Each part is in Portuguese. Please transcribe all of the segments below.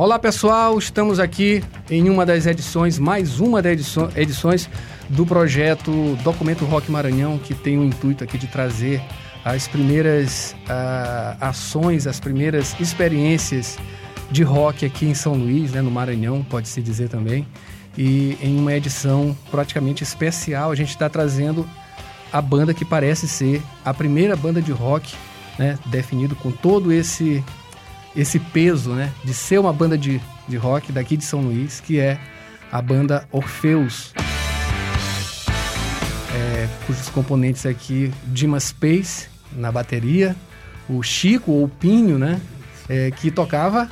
Olá pessoal, estamos aqui em uma das edições, mais uma das edições do projeto Documento Rock Maranhão, que tem o intuito aqui de trazer as primeiras uh, ações, as primeiras experiências de rock aqui em São Luís, né, no Maranhão, pode-se dizer também. E em uma edição praticamente especial, a gente está trazendo a banda que parece ser a primeira banda de rock, né, definido com todo esse esse peso, né, de ser uma banda de, de rock daqui de São Luís, que é a banda Orfeus. É, cujos componentes aqui, Dimas Pace na bateria, o Chico ou Pinho, né, é, que tocava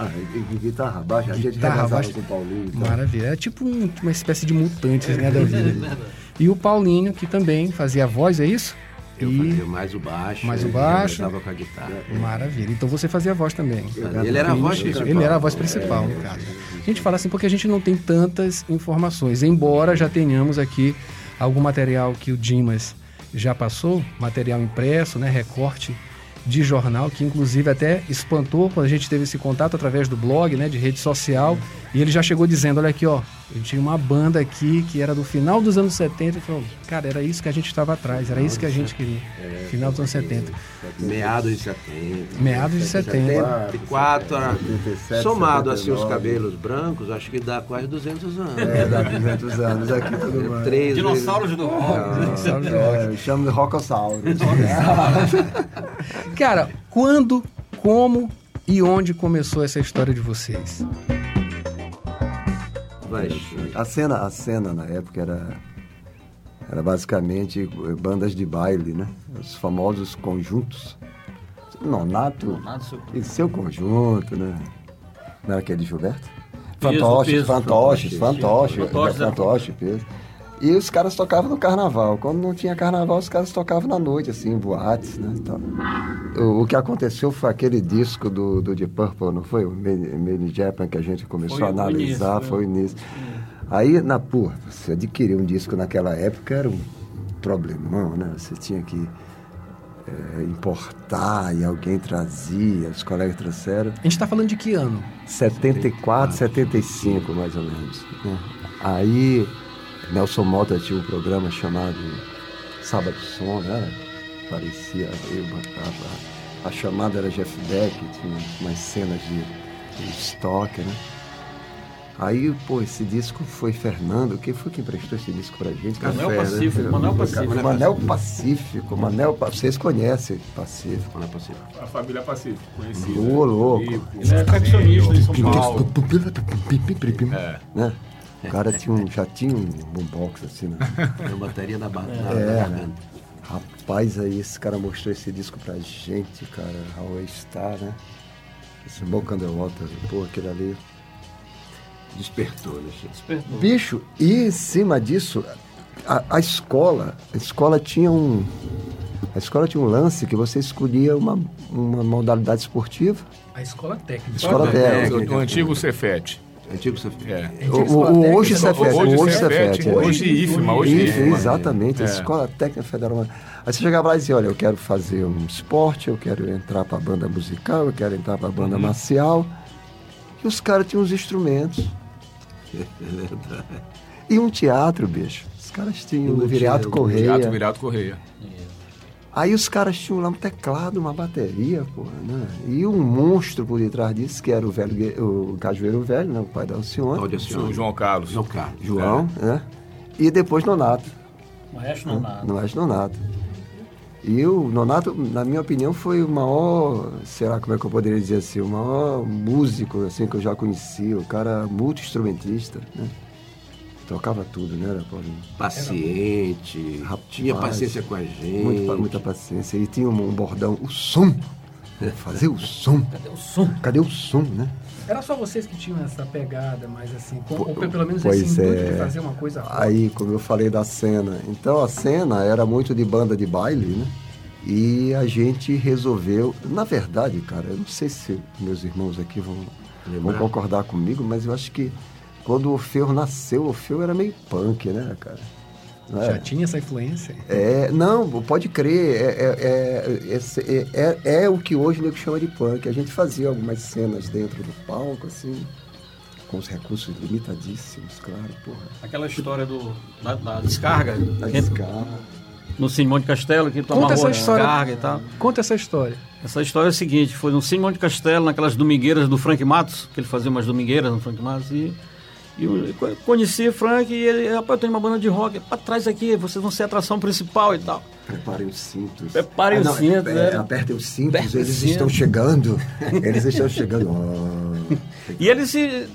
ah, e, guitarra baixa, a gente guitarra baixa. com o Paulinho. Então. Maravilha, é tipo um, uma espécie de mutante né, da vida. E o Paulinho, que também fazia voz, é isso? Eu e... fazia mais o baixo. Mais o baixo. Eu com a guitarra. Maravilha. Então você fazia a voz também. Ele era a voz principal. Ele era a voz principal, no caso. A gente fala assim porque a gente não tem tantas informações, embora já tenhamos aqui algum material que o Dimas já passou, material impresso, né, recorte de jornal, que inclusive até espantou quando a gente teve esse contato através do blog, né, de rede social. E ele já chegou dizendo: olha aqui, ó, eu tinha uma banda aqui que era do final dos anos 70 e falou: cara, era isso que a gente estava atrás, era isso que a gente queria. É, final dos anos 70. Meados de 70. Meados de 70. 74, somado assim os cabelos brancos, acho que dá quase 200 anos. É, dá 200 anos aqui tudo mais. Três Dinossauros do rock. Dinossauros do rock. É, chamo de rockossauro. cara, quando, como e onde começou essa história de vocês? A cena, a cena na época era, era basicamente bandas de baile, né? Os famosos conjuntos. Nonato, Nonato e seu conjunto, né? Não era aquele de Gilberto? Fantoches, fantoches, fantoches, fantoches, peso. E os caras tocavam no carnaval. Quando não tinha carnaval, os caras tocavam na noite, assim, em boates, né? Então, o, o, que aconteceu foi aquele disco do, do Deep Purple, não foi? O Made Japan, que a gente começou foi a analisar, foi o início. Aí, na porra, você adquirir um disco naquela época era um problemão, né? Você tinha que é, importar e alguém trazia, os colegas trouxeram. A gente está falando de que ano? 74, 75, mais ou menos. Né? Aí Nelson Mota tinha um programa chamado Sábado Som, né? Parecia eu, a, a, chamada era Jeff Beck, tinha umas cenas de, de estoque, né? Aí, pô, esse disco foi Fernando. Quem foi que emprestou esse disco pra gente? Manel Café, Pacífico. Né? Manel Pacífico. Manel Pacífico. Manel Vocês conhecem Pacífico. Manel Pacífico. A família Pacífico, conhecida. Ô, louco. Ele é faccionista em São Paulo. É. Né? O cara tinha um, já tinha um boombox assim, né? Uma bateria na, ba é, né? Rapaz, aí esse cara mostrou esse disco pra gente, cara. How Star, né? Esse Smoke Underwater, pô, aquele ali. Despertou, né? Despertou. Bicho, e em cima disso, a, a, escola, a escola tinha um. A escola tinha um lance que você escolhia uma, uma modalidade esportiva. A escola técnica. Escola técnica. O antigo Cefet. Antigo Cefet. É. O, o, hoje Cefet. Hoje Cefet. Hoje IFMA. Hoje IFMA. Exatamente. É. Escola Técnica Federal. Aí você chegava lá e dizia, olha, eu quero fazer um esporte, eu quero entrar para a banda musical, eu quero entrar para a banda uhum. marcial. E os caras tinham os instrumentos. É verdade. E um teatro, bicho. Os caras tinham o Viriato Correia. Teatro Viriato Correia. Aí os caras tinham lá um teclado, uma bateria, porra, né? E um monstro por detrás disso, que era o velho, o Cajueiro Velho, né? O pai da Alcione. O João Carlos. João Carlos. João, é. né? E depois Nonato. Maestro Nonato. Maestro Nonato. E o Nonato, na minha opinião, foi o maior, sei lá como é que eu poderia dizer assim, o maior músico assim, que eu já conheci, o cara multi-instrumentista, né? Tocava tudo, né, Paulinho? Paciente, Rapaz, tinha paciência com a gente. Muita, muita paciência. E tinha um, um bordão, o som. Fazer o som. Cadê o som? Cadê o som, né? Era só vocês que tinham essa pegada, mas assim, com, ou pelo menos esse intuito é. de fazer uma coisa Aí, como eu falei da cena. Então a cena era muito de banda de baile, né? E a gente resolveu. Na verdade, cara, eu não sei se meus irmãos aqui vão, vão concordar comigo, mas eu acho que quando o Orfeu nasceu, o Orfeu era meio punk, né, cara? É? Já tinha essa influência? É, não, pode crer. É, é, é, é, é o que hoje o chama de punk. A gente fazia algumas cenas dentro do palco, assim, com os recursos limitadíssimos, claro, porra. Aquela história do, da, da descarga. Da descarga. No Cine de Castelo, que tomava essa história, descarga e tal. Conta essa história. Essa história é a seguinte, foi no Cine de Castelo, naquelas domingueiras do Frank Matos, que ele fazia umas domingueiras no Frank Matos, e eu conheci Frank e ele, rapaz, eu tenho uma banda de rock, para trás aqui, vocês vão ser a atração principal e tal. Preparem os cintos. Preparem ah, os cintos. É, é. Apertem os cintos, Apertem eles cintos. estão chegando. Eles estão chegando. Oh. E ele se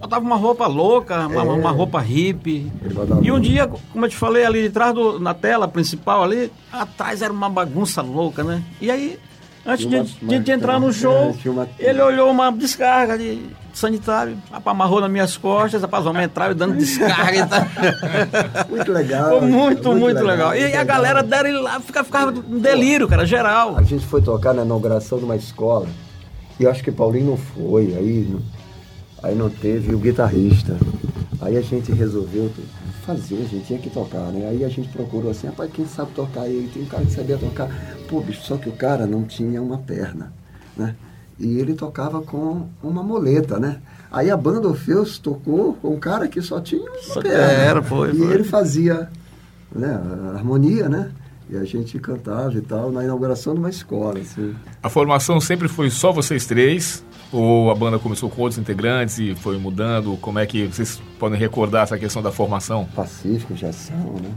botava uma roupa louca, uma, é. uma roupa hippie. E um dia, como eu te falei, ali de trás do, na tela principal ali, atrás era uma bagunça louca, né? E aí, antes uma, de, de, entrar no show, é, uma... ele olhou uma descarga de sanitário, amarrou nas minhas costas, rapaz, vamos entrar e dando descarga. Tá? muito legal. Foi muito, muito, muito legal. legal. E muito a galera deram ele lá, ficava, ficava um delírio, cara, geral. A gente foi tocar na inauguração de uma escola, e eu acho que Paulinho não foi, aí, aí não teve o guitarrista. Aí a gente resolveu fazer, a gente tinha que tocar, né? Aí a gente procurou assim, rapaz, quem sabe tocar? aí? tem um cara que sabia tocar. Pô, bicho, só que o cara não tinha uma perna, né? e ele tocava com uma moleta, né? Aí a banda Orfeus tocou com um cara que só tinha uma perna. Era, foi, E foi. ele fazia né, a harmonia, né? E a gente cantava e tal na inauguração de uma escola. Assim. A formação sempre foi só vocês três? Ou a banda começou com outros integrantes e foi mudando? Como é que vocês podem recordar essa questão da formação? Pacífico, já são, né?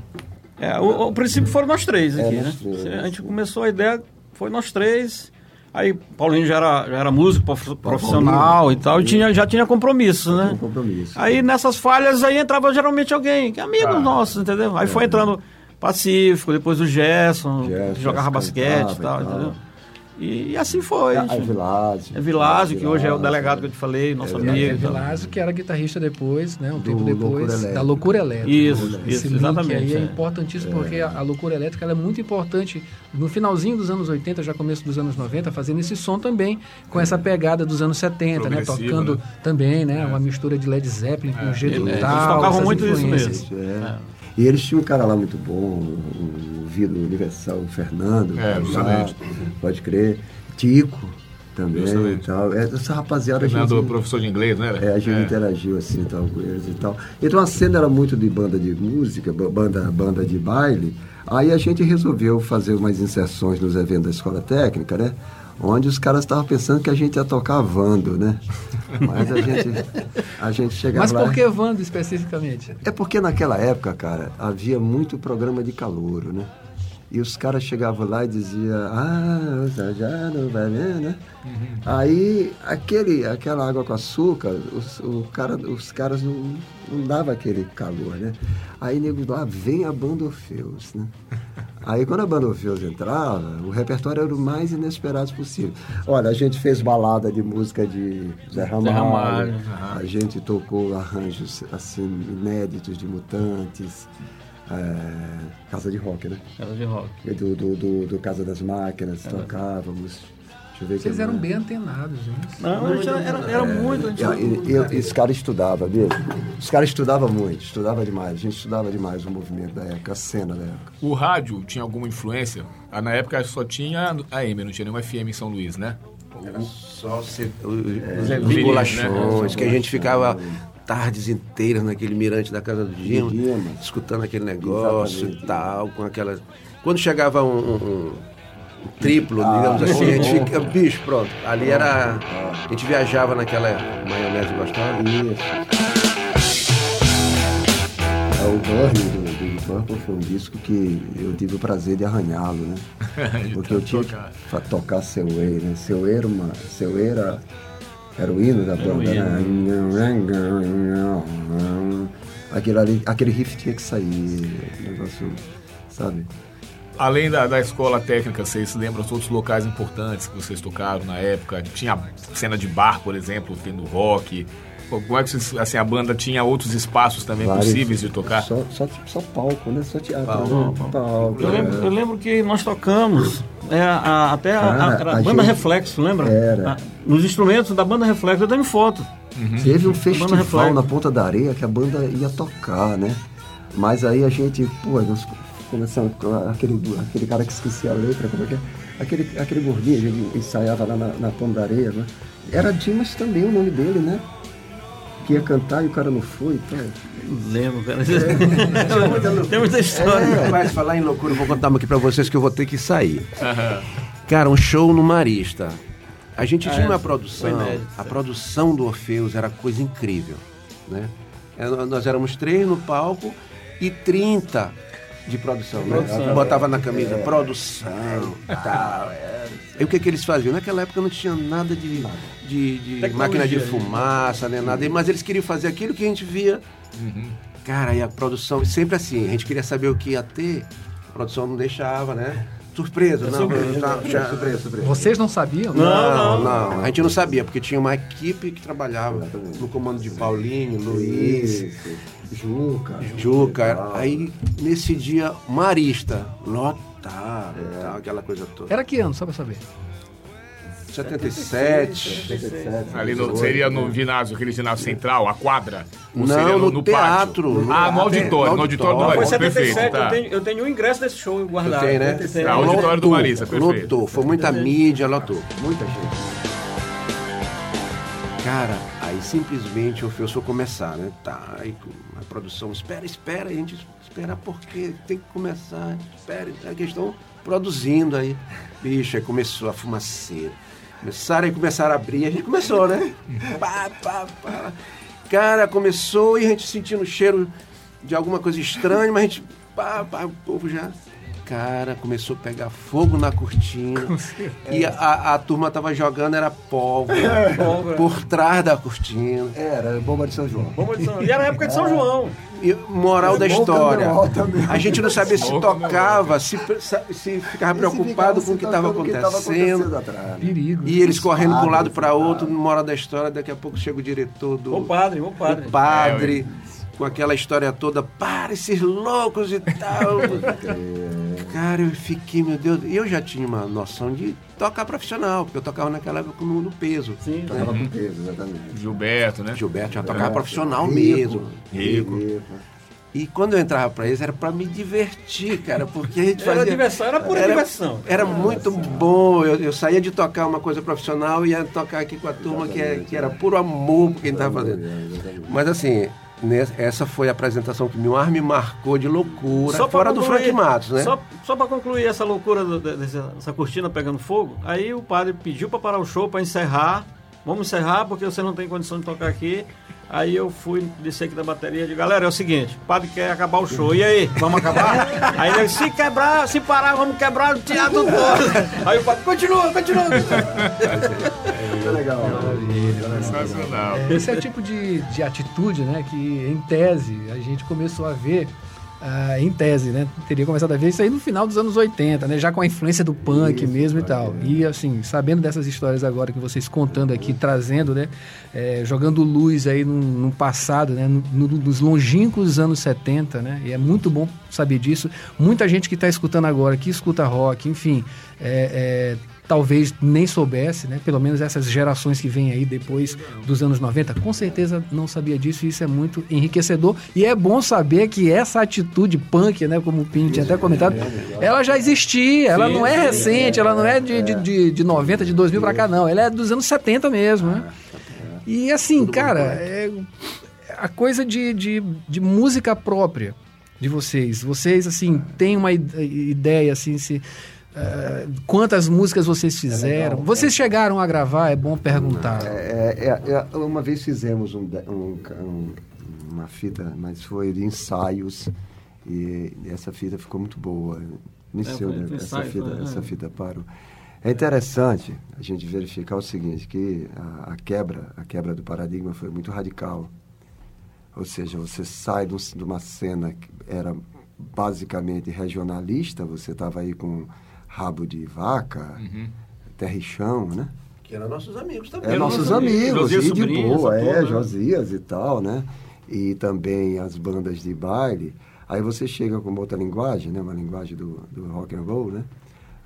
É, o, o princípio foram nós três aqui, é, né? Três, a gente começou a ideia, foi nós três. Aí Paulinho já era, já era músico profissional Paulinho, e tal, e tinha, já tinha compromisso, né? Um compromisso. Aí nessas falhas aí entrava geralmente alguém, que é amigo ah. nosso, entendeu? Aí é. foi entrando Pacífico, depois o Gerson, Gerson jogava basquete e tal, entendeu? E, e, assim foi. É, é Vilásio. É Vilásio, que hoje é o delegado que eu te falei, nosso é, amigo. É Vilásio, que era guitarrista depois, né? Um Do tempo depois, loucura da Loucura Elétrica. Isso, Esse isso exatamente. aí é, é importantíssimo, é. porque a, a, Loucura Elétrica é muito importante no finalzinho dos anos 80, já começo dos anos 90, fazendo esse som também, com essa pegada dos anos 70, né? Tocando né? também, né? Uma mistura de Led Zeppelin com é. jeito tal. Eles tocavam muito isso mesmo. E eles tinham um cara lá muito bom, o Vido Universal, o Fernando, é, lá, pode crer, Tico também e tal. É, essa rapaziada. Fernando, gente, professor de inglês, né? É, a gente é. interagiu assim tal, com eles e tal. Então a cena era muito de banda de música, banda, banda de baile. Aí a gente resolveu fazer umas inserções nos eventos da escola técnica, né? Onde os caras estavam pensando que a gente ia tocar Vando, né? Mas a gente, a gente chegava Mas por lá... que Vando especificamente? É porque naquela época, cara, havia muito programa de calouro, né? E os caras chegavam lá e diziam, ah, já não vai ver, né? Uhum. Aí, aquele, aquela água com açúcar, os, o cara, os caras não, não davam aquele calor, né? Aí, nego, lá vem a banda Orfeus, né? Aí, quando a banda Orfeus entrava, o repertório era o mais inesperado possível. Olha, a gente fez balada de música de Zé Ramalho, Zé Ramalho a gente tocou arranjos, assim, inéditos de Mutantes, é, casa de rock, né? Casa de rock. Do, do, do, do Casa das Máquinas, é. tocávamos. Vocês eram bem antenados, hein? Não, era, era, era é, muito. E, e, e, esse cara estudava, viu? Os caras estudavam muito, estudava demais. A gente estudava demais o movimento da época, a cena da época. O rádio tinha alguma influência? Ah, na época só tinha a AM, não tinha nenhuma FM em São Luís, né? Era só se, os, é, os bolachões, né? que a gente ficava tardes inteiras naquele mirante da casa do Dima, escutando aquele negócio Exatamente. e tal, com aquela. Quando chegava um, um, triplo, ah, digamos assim, a gente fica. Bicho, pronto. Ali era. A gente viajava naquela maionese gostosa. Isso. É, o Burn do, do Purple foi um disco que eu tive o prazer de arranhá-lo, né? Porque eu tinha que tocar Seu Way, né? Seu Way era uma. Seu Way era era o hino da banda, né? Aquele, ali, aquele riff tinha que sair, negócio, sabe? Além da, da escola técnica, vocês lembram os outros locais importantes que vocês tocaram na época? Tinha cena de bar, por exemplo, tendo rock, como é que assim, a banda tinha outros espaços também Vários, possíveis de tocar? Só, só, só palco, né? Só teatro. Palco, né? palco, eu, lembro, é. eu, lembro, que nós tocamos é, a, até a, a, a, a banda gente, Reflexo, lembra? Era. nos instrumentos da banda Reflexo, eu tenho foto. Uhum. Teve um festival na Ponta da Areia que a banda ia tocar, né? Mas aí a gente, pô, nós começamos com aquele, aquele cara que esquecia a letra, como é que é? Aquele, aquele gordinho, gente ensaiava lá na, na da Areia, né? Era Dimas também o nome dele, né? Que ia cantar e o cara não foi. Então... Lembro, cara. É. Tem muita história. É. Mas falar em loucura, eu vou contar uma aqui pra vocês que eu vou ter que sair. Cara, um show no Marista. A gente tinha ah, uma produção, a produção do Orfeus era coisa incrível, né? É, nós éramos três no palco e 30 de produção, né? Produção. Botava na camisa, é. produção, tal. E o que, que eles faziam? Naquela época não tinha nada de, de, de máquina de fumaça, nem nada. Mas eles queriam fazer aquilo que a gente via. Uhum. Cara, e a produção, sempre assim, a gente queria saber o que ia ter, a produção não deixava, né? Surpresa, não, surpresa, não, já, surpresa, surpresa. Vocês não sabiam? Não, não, não, não, A gente não sabia, porque tinha uma equipe que trabalhava no comando de Paulinho, Luiz, Juca. Juca. Aí, nesse dia, Marista, lotado, é. aquela coisa toda. Era que ano, só pra saber? 77. 77 Ali no, seria no ginásio, aquele ginásio central, a quadra? Ou não, no, no, teatro. No ah, no auditório, no auditório do Marisa, perfeito. Tá. Eu, tenho, eu tenho um ingresso desse show guardado. Tem, né? É, auditório do Marisa, perfeito. Lotou, foi muita mídia, lotou. Muita gente. Cara, aí simplesmente o Felso começar, né? Tá, aí a produção, espera, espera, a gente espera porque tem que começar, espera, a questão produzindo aí. Bicho, aí começou a fumaceira Começaram e começaram a abrir, a gente começou, né? pá, pá, pá. Cara, começou e a gente sentindo o cheiro de alguma coisa estranha, mas a gente. Pá, pá, o povo já. Cara, começou a pegar fogo na cortina. E a, a turma tava jogando, era pólvora é. por trás da cortina. Era, bomba de São João. Bomba de São João. E era a época de São João. E moral da história. A gente não sabia se tocava, se, se ficava preocupado com o que estava acontecendo. Perigo. E eles correndo de um lado para outro, moral da história, daqui a pouco chega o diretor do. O padre, o padre. O padre. É, com aquela história toda, para esses loucos e tal. Cara, eu fiquei, meu Deus, eu já tinha uma noção de tocar profissional, porque eu tocava naquela época no, no peso. Sim, né? tocava com peso, exatamente. Gilberto, né? Gilberto já tocava é, profissional rico, mesmo. Rico. rico. E quando eu entrava para eles era para me divertir, cara, porque a gente fazia. Era diversão, era pura era, diversão. Era, era muito bom. Eu, eu, saía de tocar uma coisa profissional e ia tocar aqui com a turma que, é, que era puro amor por quem estava fazendo. Mas assim, essa foi a apresentação que meu ar me marcou de loucura, só fora concluir, do Frank Matos, né? Só, só para concluir essa loucura do, dessa, dessa cortina pegando fogo, aí o padre pediu para parar o show, para encerrar. Vamos encerrar porque você não tem condição de tocar aqui. Aí eu fui, descer aqui da bateria e disse, galera, é o seguinte, o padre quer acabar o show. E aí, vamos acabar? aí ele disse, se quebrar, se parar, vamos quebrar o teatro todo. Aí o padre, continua, continua. é legal. Sensacional. Esse é o tipo de, de atitude, né, que em tese a gente começou a ver ah, em tese, né? Teria começado a ver isso aí no final dos anos 80, né? Já com a influência do punk isso, mesmo e tal. É. E assim, sabendo dessas histórias agora que vocês contando aqui, trazendo, né? É, jogando luz aí no, no passado, né? No, no, nos longínquos anos 70, né? E é muito bom saber disso. Muita gente que está escutando agora, que escuta rock, enfim, é, é talvez nem soubesse, né? Pelo menos essas gerações que vêm aí depois dos anos 90, com certeza não sabia disso e isso é muito enriquecedor. E é bom saber que essa atitude punk, né? Como o Pinho tinha até comentado, ela já existia, ela não é recente, ela não é de, de, de, de 90, de 2000 para cá, não. Ela é dos anos 70 mesmo, né? E assim, cara, é a coisa de, de, de música própria de vocês. Vocês, assim, têm uma ideia, assim, se Uh, quantas músicas vocês fizeram? É vocês é. chegaram a gravar? É bom perguntar. É, é, é uma vez fizemos um, um, um, uma fita, mas foi de ensaios e essa fita ficou muito boa. Iniciou né, essa, fita, essa fita parou. É interessante a gente verificar o seguinte, que a, a, quebra, a quebra do paradigma foi muito radical. Ou seja, você sai de uma cena que era basicamente regionalista, você estava aí com rabo de vaca, uhum. terra e chão, né? Que eram nossos amigos também. É, nossos amigos, e de boa, é, toda, Josias e tal, né? E também as bandas de baile. Aí você chega com outra linguagem, né? Uma linguagem do, do rock and roll, né?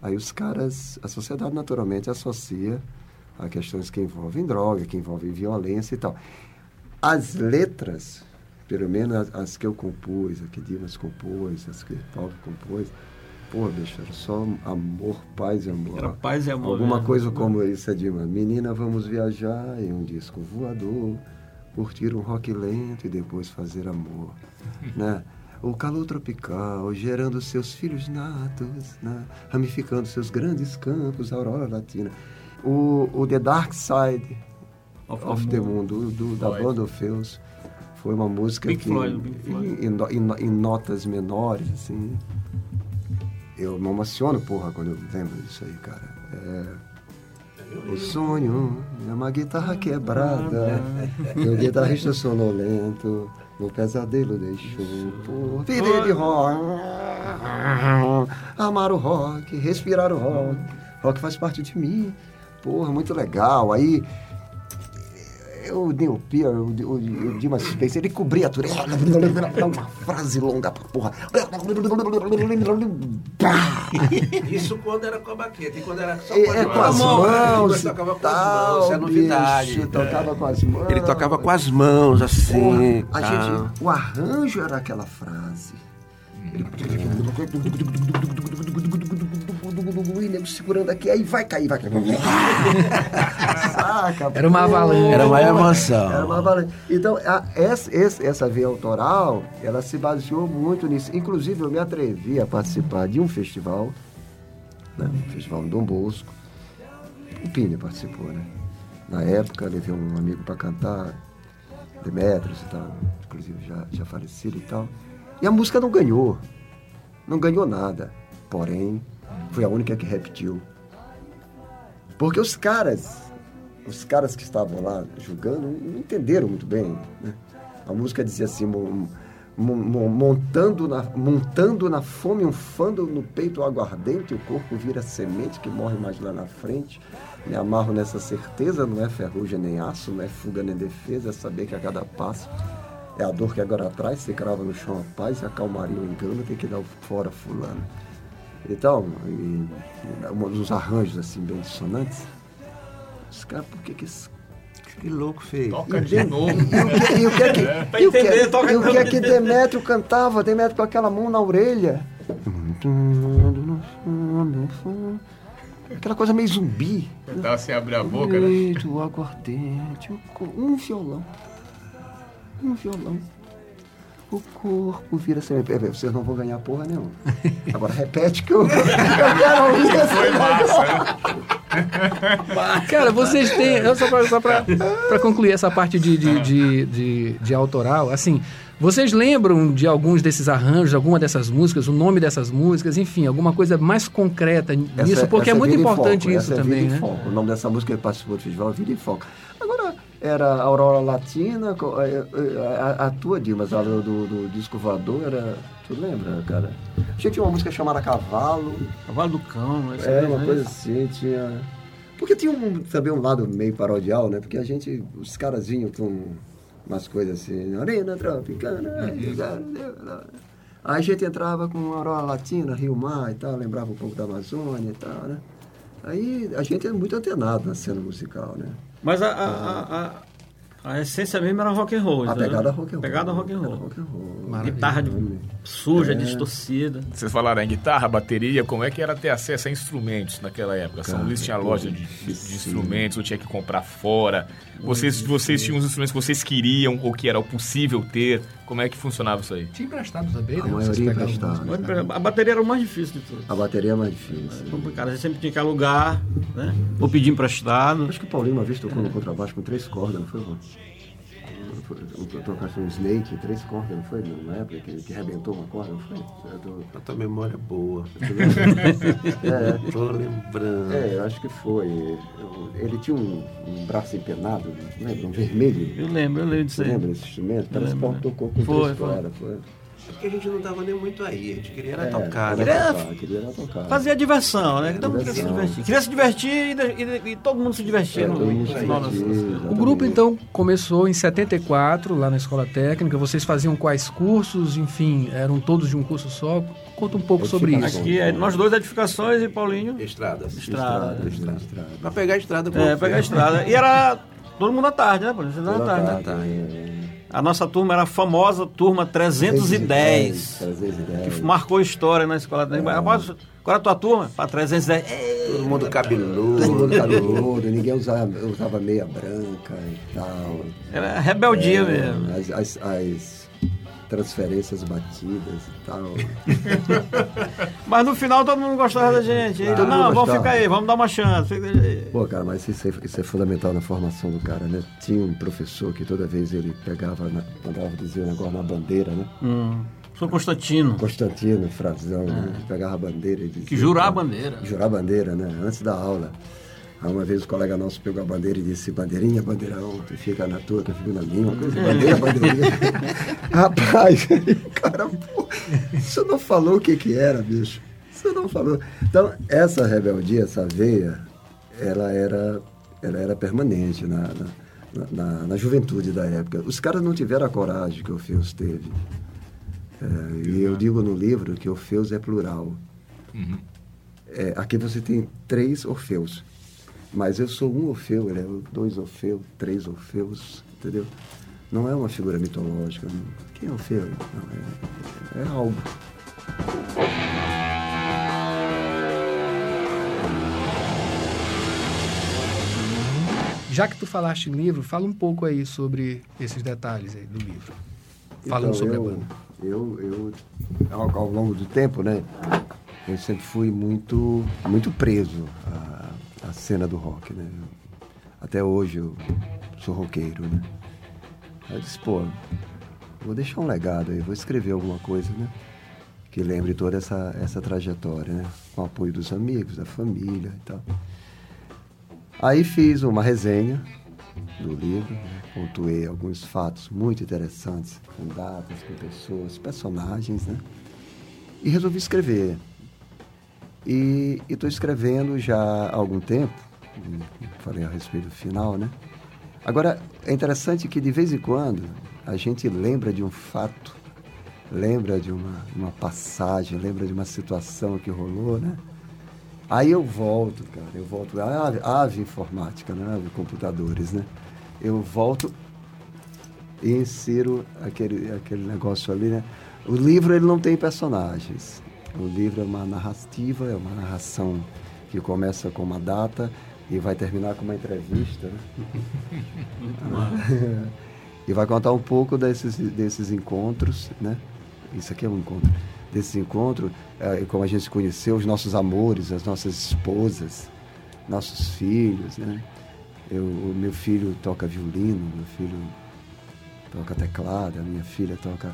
Aí os caras, a sociedade naturalmente associa a questões que envolvem droga, que envolvem violência e tal. As letras pelo menos as, as que eu compus, as que Dimas compôs, as que Paulo compôs, pô, bicho, era só amor, paz e amor. Era paz e amor. Alguma coisa como isso, Dima. Menina, vamos viajar em um disco voador, curtir um rock lento e depois fazer amor, né? O calor tropical gerando seus filhos natos, né? ramificando seus grandes campos, a aurora latina. O, o The Dark Side of, of the Moon, do, do da banda Orpheus, foi uma música Pink que, Floyd, Pink Floyd. Em, em, em notas menores, assim, eu me emociono, porra, quando eu lembro disso aí, cara. É... O sonho é uma guitarra quebrada, o guitarrista sonolento, no pesadelo deixou por viver de rock, amar o rock, respirar o rock, rock faz parte de mim, porra, muito legal. Aí o Neil Peart, o, o, o Dimas Space, ele cobria tudo. Uma frase longa pra porra. Isso quando era com a baqueta e quando era só com, é, com as mãos. Ele tocava com as mãos, isso é novidade. Bicho, tocava com as mãos. Ele tocava com as mãos, assim. Porra, a gente, o arranjo era aquela frase. Ele e nego segurando aqui, aí vai cair, vai cair. Saca, Era uma avalanche. Era uma emoção. Era uma avalanche. Então, a, essa, essa via autoral, ela se baseou muito nisso. Inclusive, eu me atrevi a participar de um festival, né? um festival no Dom Bosco. O Pini participou, né? Na época, levei um amigo para cantar, Demetrios e tal, inclusive já, já falecido e tal. E a música não ganhou. Não ganhou nada. Porém, foi a única que repetiu. Porque os caras, os caras que estavam lá julgando, não entenderam muito bem. Né? A música dizia assim, montando na, montando na fome um fando no peito aguardente, o corpo vira semente que morre mais lá na frente. Me amarro nessa certeza, não é ferrugem nem aço, não é fuga nem defesa, é saber que a cada passo é a dor que agora traz, se crava no chão a paz, e acalmaria o engano, tem que dar fora fulano. Então, e, uns arranjos assim bem dissonantes. Os caras, por que que esse que louco fez. Toca de novo. E o que é que, e o que, e o que, é que Demétrio cantava? Demétrio com aquela mão na orelha. Aquela coisa meio zumbi. Tentava se abrir a boca, né? Aguardente, um violão. Um violão o corpo vira semente. Vocês não vão ganhar porra nenhuma. Agora repete que eu, eu quero ouvir essa Foi massa? Cara, vocês têm. Só pra, só pra, pra concluir essa parte de, de, de, de, de autoral, assim. Vocês lembram de alguns desses arranjos, alguma dessas músicas, o nome dessas músicas, enfim, alguma coisa mais concreta nisso? Essa, porque é muito importante foco, isso é também, né? Foco. O nome dessa música que participou do festival é Vida em Foco. Agora, era Aurora Latina, a, a tua, Dimas, a do, do, disco voador, era. Tu lembra, cara? A gente tinha uma música chamada Cavalo. Cavalo do Cão, essa É, uma né? coisa assim, tinha. Porque tinha um, também um lado meio parodial, né? Porque a gente, os caras vinham com umas coisas assim, arena tropicana. Uhum. Aí a gente entrava com Aurora Latina, Rio Mar e tal, lembrava um pouco da Amazônia e tal, né? Aí a gente é muito antenado na cena musical, né? Mas a, a, a, a, essência mesmo era rock and roll. A pegada rock and roll. Pegada rock and roll. Rock and roll. Guitarra de, suja, é. distorcida. Vocês falaram em guitarra, bateria, como é que era ter acesso a instrumentos naquela época? Cara, São Luís tinha loja de, de, instrumentos, ou tinha que comprar fora. Vocês, vocês tinham os instrumentos que vocês queriam ou que era possível ter? Como é que funcionava isso aí? Tinha emprestado também, né? A maioria emprestado. Né? A bateria era o mais difícil de tudo. A bateria é mais difícil. É complicado. A gente sempre tinha que alugar, né? Ou pedir emprestado. Acho que o Paulinho uma vez tocou no contrabaixo com três cordas, não foi, mano? Tocasse um Snake, três cordas, não foi? Na época que, que arrebentou uma corda, não foi? Tô... A tua memória é boa. é, tô lembrando. É, eu acho que foi. Ele tinha um, um braço empenado, lembra? Um vermelho. Eu lembro, eu lembro disso aí. Lembra desse instrumento? Parece que tocou com foi, três cordas. Foi. Porque a gente não estava nem muito aí, a gente queria era é, tocar, né? Queria, tocar, queria tocar. Fazia diversão, né? Todo mundo queria se divertir. Queria se divertir e, e, e todo mundo se divertia é, no, no final das O grupo, então, começou em 74, lá na Escola Técnica. Vocês faziam quais cursos? Enfim, eram todos de um curso só? Conta um pouco sobre isso. Aqui, é, nós dois, edificações e Paulinho... Estradas. Estrada. Estrada. estrada. estrada. Pra pegar a estrada. É, pegar a estrada. E era todo mundo à tarde, né, Paulinho? Você à tarde, tarde, né? A nossa turma era a famosa turma 310. 310. Que marcou história na escola. É. Qual era a tua turma? Para 310. Todo mundo cabeludo. Todo mundo cabeludo, ninguém usava, usava meia branca e tal. Era rebeldia é, mesmo. As, as, as transferências batidas e tal. mas no final todo mundo gostava da gente. Não, vamos ficar aí, vamos dar uma chance. Pô, cara, mas isso é, isso é, fundamental na formação do cara, né? Tinha um professor que toda vez ele pegava, na, mandava dizer um negócio na bandeira, né? Hum. Sou Constantino. Constantino, Frazão, né? é. né? Pegava a bandeira e dizia. Que jurar a bandeira. Jurar a bandeira, né? Antes da aula. Uma vez o colega nosso pegou a bandeira e disse, bandeirinha, bandeirão, tu fica na tua, tu fica na minha, uma coisa, bandeira, bandeirinha. Rapaz, cara, pô, você não falou o que que era, bicho. Você não falou. Então, essa rebeldia, essa veia, ela era, ela era permanente na, na, na, na juventude da época. Os caras não tiveram a coragem que o Feus teve. É, e eu digo no livro que Orfeus é plural. Uhum. É, aqui você tem três Orfeus. Mas eu sou um Orfeu, ele é dois Orfeus, três Orfeus, entendeu? Não é uma figura mitológica. Não. Quem é Orfeu? Não, é, é algo. Já que tu falaste em livro, fala um pouco aí sobre esses detalhes aí do livro. Falando então, sobre eu, a banda. Eu, eu ao, ao, longo do tempo, né, eu sempre fui muito, muito preso a a cena do rock, né? Até hoje eu sou roqueiro, né? Aí eu disse, pô, vou deixar um legado aí, vou escrever alguma coisa, né? Que lembre toda essa, essa trajetória, né? Com o apoio dos amigos, da família e tal. Aí fiz uma resenha do livro, né? pontuei alguns fatos muito interessantes, com datas, com pessoas, personagens, né? E resolvi escrever e estou escrevendo já há algum tempo, falei a respeito do final, né? Agora, é interessante que de vez em quando a gente lembra de um fato, lembra de uma, uma passagem, lembra de uma situação que rolou, né? Aí eu volto, cara, eu volto, ave, ave informática, né? Ave computadores, né? Eu volto e insiro aquele, aquele negócio ali, né? O livro ele não tem personagens, o livro é uma narrativa, é uma narração que começa com uma data e vai terminar com uma entrevista. Né? e vai contar um pouco desses, desses encontros, né? Isso aqui é um encontro. Desses encontros, é, como a gente se conheceu, os nossos amores, as nossas esposas, nossos filhos, né? Eu, o meu filho toca violino, meu filho toca teclado, a minha filha toca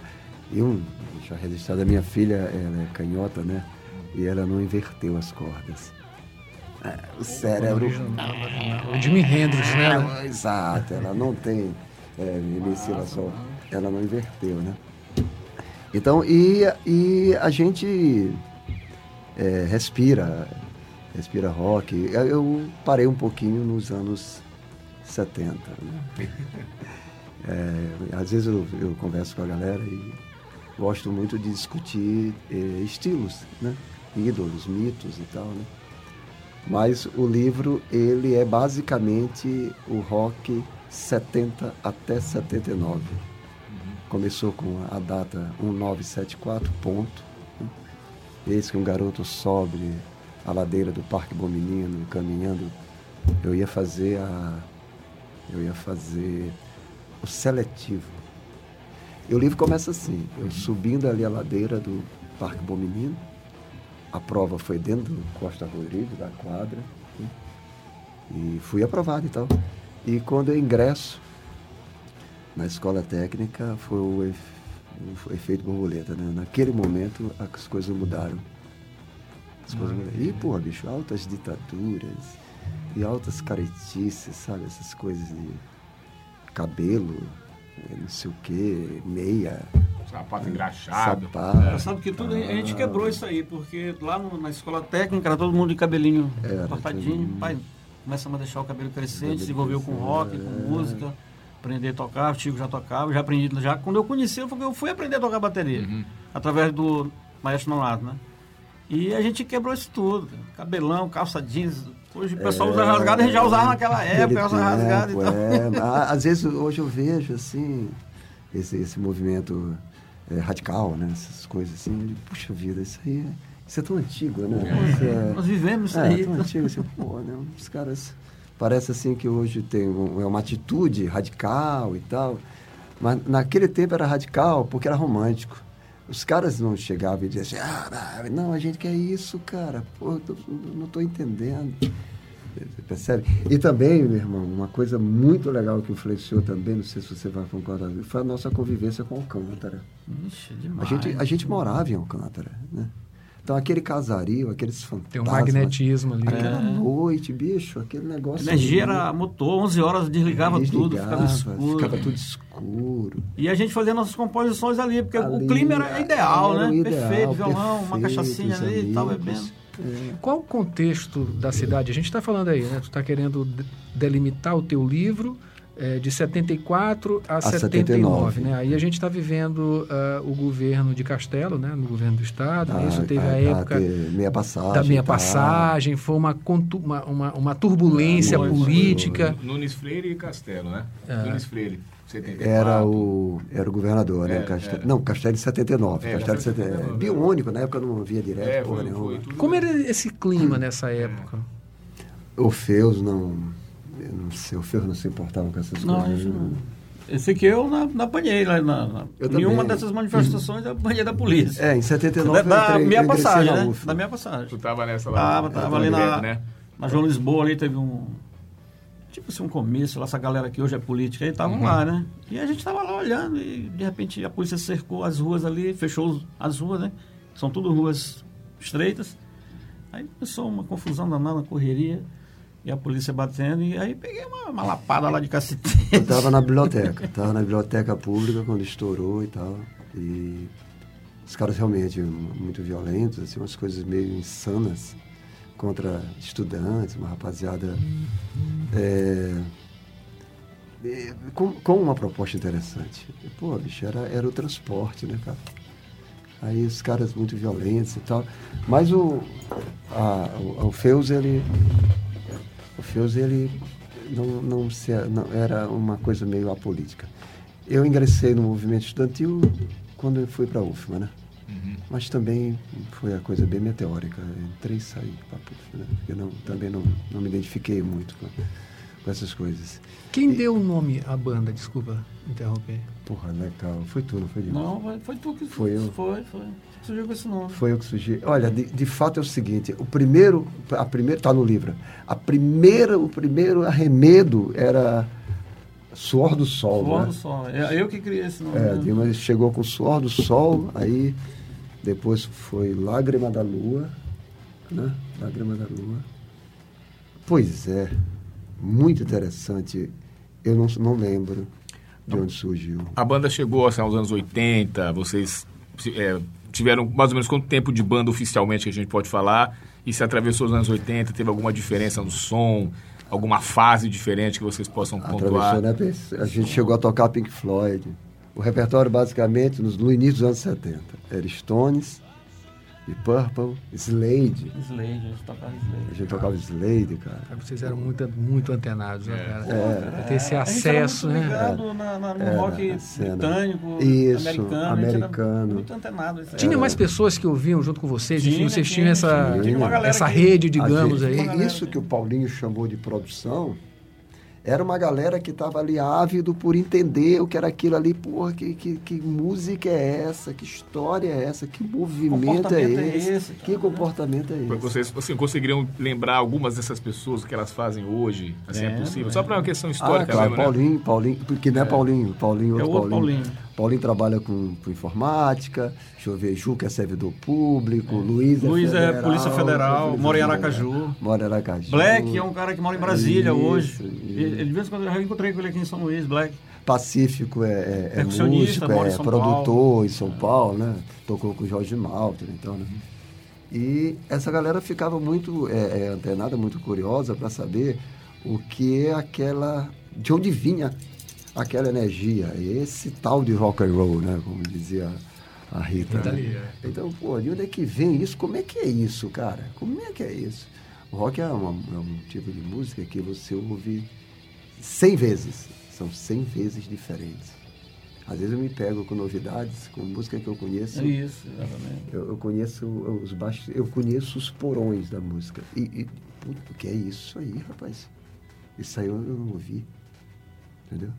e um, já registrado, a minha filha, ela é canhota, né? E ela não inverteu as cordas. É, o cérebro. O Jimi Hendrix, né? É, exato, ela não tem é, só. Ela não inverteu, né? Então, e, e a gente é, respira, respira rock. Eu parei um pouquinho nos anos 70. Né? É, às vezes eu, eu converso com a galera e gosto muito de discutir eh, estilos, né? ídolos, mitos e tal, né? Mas o livro ele é basicamente o rock 70 até 79. Uhum. Começou com a data 1974 ponto. Né? Eis que um garoto sobre a ladeira do Parque Bom Menino, caminhando, eu ia fazer a eu ia fazer o seletivo e o livro começa assim, eu subindo ali a ladeira do Parque Bom Menino, a prova foi dentro do Costa Rodrigues, da quadra, né? e fui aprovado e tal. E quando eu ingresso na escola técnica, foi o, o efeito borboleta, né? Naquele momento, as coisas mudaram. As coisas mudaram. E, pô, bicho, altas ditaduras e altas caretices, sabe? Essas coisas de cabelo, não sei o que, meia. Sapato engraxado. Sapato. É. Sabe que tudo a gente quebrou isso aí, porque lá no, na escola técnica era todo mundo de cabelinho era, cortadinho. Todo... Pai, começamos a deixar o cabelo crescer, se envolveu com rock, com é. música, aprender a tocar, o Chico já tocava, já aprendi, já quando eu conheci, eu fui aprender a tocar bateria, uhum. através do Maestro Nonato, né? E a gente quebrou isso tudo, cabelão, calça jeans, Hoje o pessoal é, usa rasgado, a gente já usava naquela época, usa rasgado e tal. É. Às vezes hoje eu vejo assim, esse, esse movimento é, radical, né? Essas coisas assim. Puxa vida, isso aí é, isso é tão antigo, né? Isso é, Nós vivemos isso é, aí. tão antigo, assim, pô, né? Os caras... Parece assim que hoje tem um- é uma atitude radical e tal. Mas naquele tempo era radical porque era romântico. Os caras não chegavam e diziam assim, ah, não, a gente quer isso, cara. Pô, tô- não estou entendendo. Você Percebe? E também, meu irmão, uma coisa muito legal que influenciou também, não sei se você vai concordar, foi a nossa convivência com Alcântara. Ixi, A demais. gente, a gente morava em Alcântara, né? Então aquele casario, aqueles fantasmas... Tem um magnetismo ali. Aquela É. noite, bicho, aquele negócio... A energia era motor, 11 horas desligava tudo, ficava Desligava, escuro. Ficava tudo escuro. E a gente fazia nossas composições ali, porque o Ali, clima era ideal, era o né? ideal, perfeito, violão, uma perfeito, cachaçinha os ali e tal, amigos. bebendo. É. Qual o contexto da cidade? A gente está falando aí, né? Tu está querendo de- delimitar o teu livro é, de 74 a, 79, 79. né? Aí a gente está vivendo ah, o governo de Castelo, né? No governo do estado. Ah, Isso teve a, ah, época ter meia passagem. da meia tá. passagem, foi uma, contu- uma, uma, uma turbulência foi, política. Nunes Freire e Castelo, né? É. Nunes Freire, 74. Era o, era o governador, né? É, Castelo, era. não, Castelo de 79. É, Castelo de Castelo de 79. 79, Biônico, na época não havia direto, É, porra foi, nenhuma. foi. Como era esse clima nessa época? Orfeus não. Não sei, Orfeus não se importavam com essas Não, coisas. isso não. Esse aqui eu não, não apanhei lá na, na Eu nenhuma também. dessas manifestações eu apanhei da polícia. É, em 79 da, eu da entrei- minha eu passagem, na né? UF. Da minha passagem. Tu tava nessa lá. Tava, tava ali na, né? na João Lisboa ali teve um. Tipo assim, um comício, lá, essa galera que hoje é política, aí estavam Uhum. lá, né? E a gente tava lá olhando e de repente a polícia cercou as ruas ali, fechou as ruas, né? São tudo ruas estreitas. Aí começou uma confusão danada, uma correria. E a polícia batendo, e aí peguei uma, uma lapada lá de cacete. Eu estava na biblioteca, estava na biblioteca pública quando estourou e tal. E os caras realmente muito violentos, assim, umas coisas meio insanas contra estudantes, uma rapaziada. é, é, com, com uma proposta interessante. Pô, bicho, era, era o transporte, né, cara? Aí os caras muito violentos e tal. Mas o, a, o, o Feus, ele. O Feus, ele não, não, se, não era uma coisa meio apolítica. Eu ingressei no movimento estudantil quando eu fui para a UFMA, né? Uhum. Mas também foi a coisa bem meteórica. Entrei e saí para a UFMA, né? Porque não, também não, não me identifiquei muito com, com essas coisas. Quem deu o nome à banda? Desculpa interromper. Porra, legal. Foi tu, não foi Dimas? Não, foi- foi tu que Foi eu. Foi, foi. Surgiu com esse nome. Foi eu que sugeri. Olha, de, de fato é o seguinte, o primeiro, a primeira, está no livro, a primeira, o primeiro arremedo era Suor do Sol, Suor né? do Sol. É eu que criei esse nome. É, né? Dimas chegou com Suor do Sol, aí depois foi Lágrima da Lua, né? Lágrima da Lua. Pois é, muito interessante. Eu não, não lembro de onde surgiu. A banda chegou assim, aos anos 80, vocês é, tiveram mais ou menos quanto tempo de banda oficialmente que a gente pode falar? E se atravessou os anos 80, teve alguma diferença no som, alguma fase diferente que vocês possam pontuar? Né? A gente chegou a tocar Pink Floyd. O repertório, basicamente, nos- no início dos anos 70, era Stones, e Purple, Slade. Slade, a gente tocava A Slade. gente tocava Slade, cara. Vocês eram muito, muito antenados, né, cara? É. Pra ter esse A gente era acesso, muito né? ligado na, na, no É, rock britânico, Isso, americano. a americano. Muito antenado. isso aí. Tinha mais pessoas que ouviam junto com vocês? Tinha, Enfim, vocês tinha, tinham essa, tinha. Essa rede, A digamos gente- aí. Isso que o Paulinho chamou de produção, era uma galera que estava ali ávido por entender o que era aquilo ali. Porra, que, que, que música é essa? Que história é essa? Que movimento é comportamento é esse? esse, que né? comportamento é esse? Vocês assim, conseguiriam lembrar algumas dessas pessoas o que elas fazem hoje? Assim, é, Lembro, possível? lembro. Só para uma questão Ah, histórica claro, mesmo, né? Paulinho, Paulinho, porque não é, Paulinho, Paulinho, É outro, o outro Paulinho. Paulinho. Paulinho trabalha com, com informática, deixa eu ver, Ju que é servidor público, Luiz é Luiz é federal, Polícia Federal, mora em Aracaju. Mora em Aracaju. Black é um cara que mora em Brasília Isso, hoje. Ele, de vez em quando eu encontrei com ele aqui em São Luís, Black. Pacífico é, é, é músico, em é São produtor Paulo. em São Paulo, né? Tocou com o Jorge Malta, então, né? E essa galera ficava muito é, é, antenada, muito curiosa para saber o que é aquela, de onde vinha aquela energia, esse tal de rock and roll, né? Como dizia a Rita. Rita né? É. Então, pô, de onde é que vem isso? Como é que é isso, cara? Como é que é isso? O rock é, uma- é um tipo de música que você ouve 100 vezes. São 100 vezes diferentes. Às vezes eu me pego com novidades, com música que eu conheço. É isso, exatamente. Eu, eu conheço os baixos, eu conheço os porões da música. E, e puto, que é isso aí, rapaz? Isso aí eu não ouvi. Entendeu?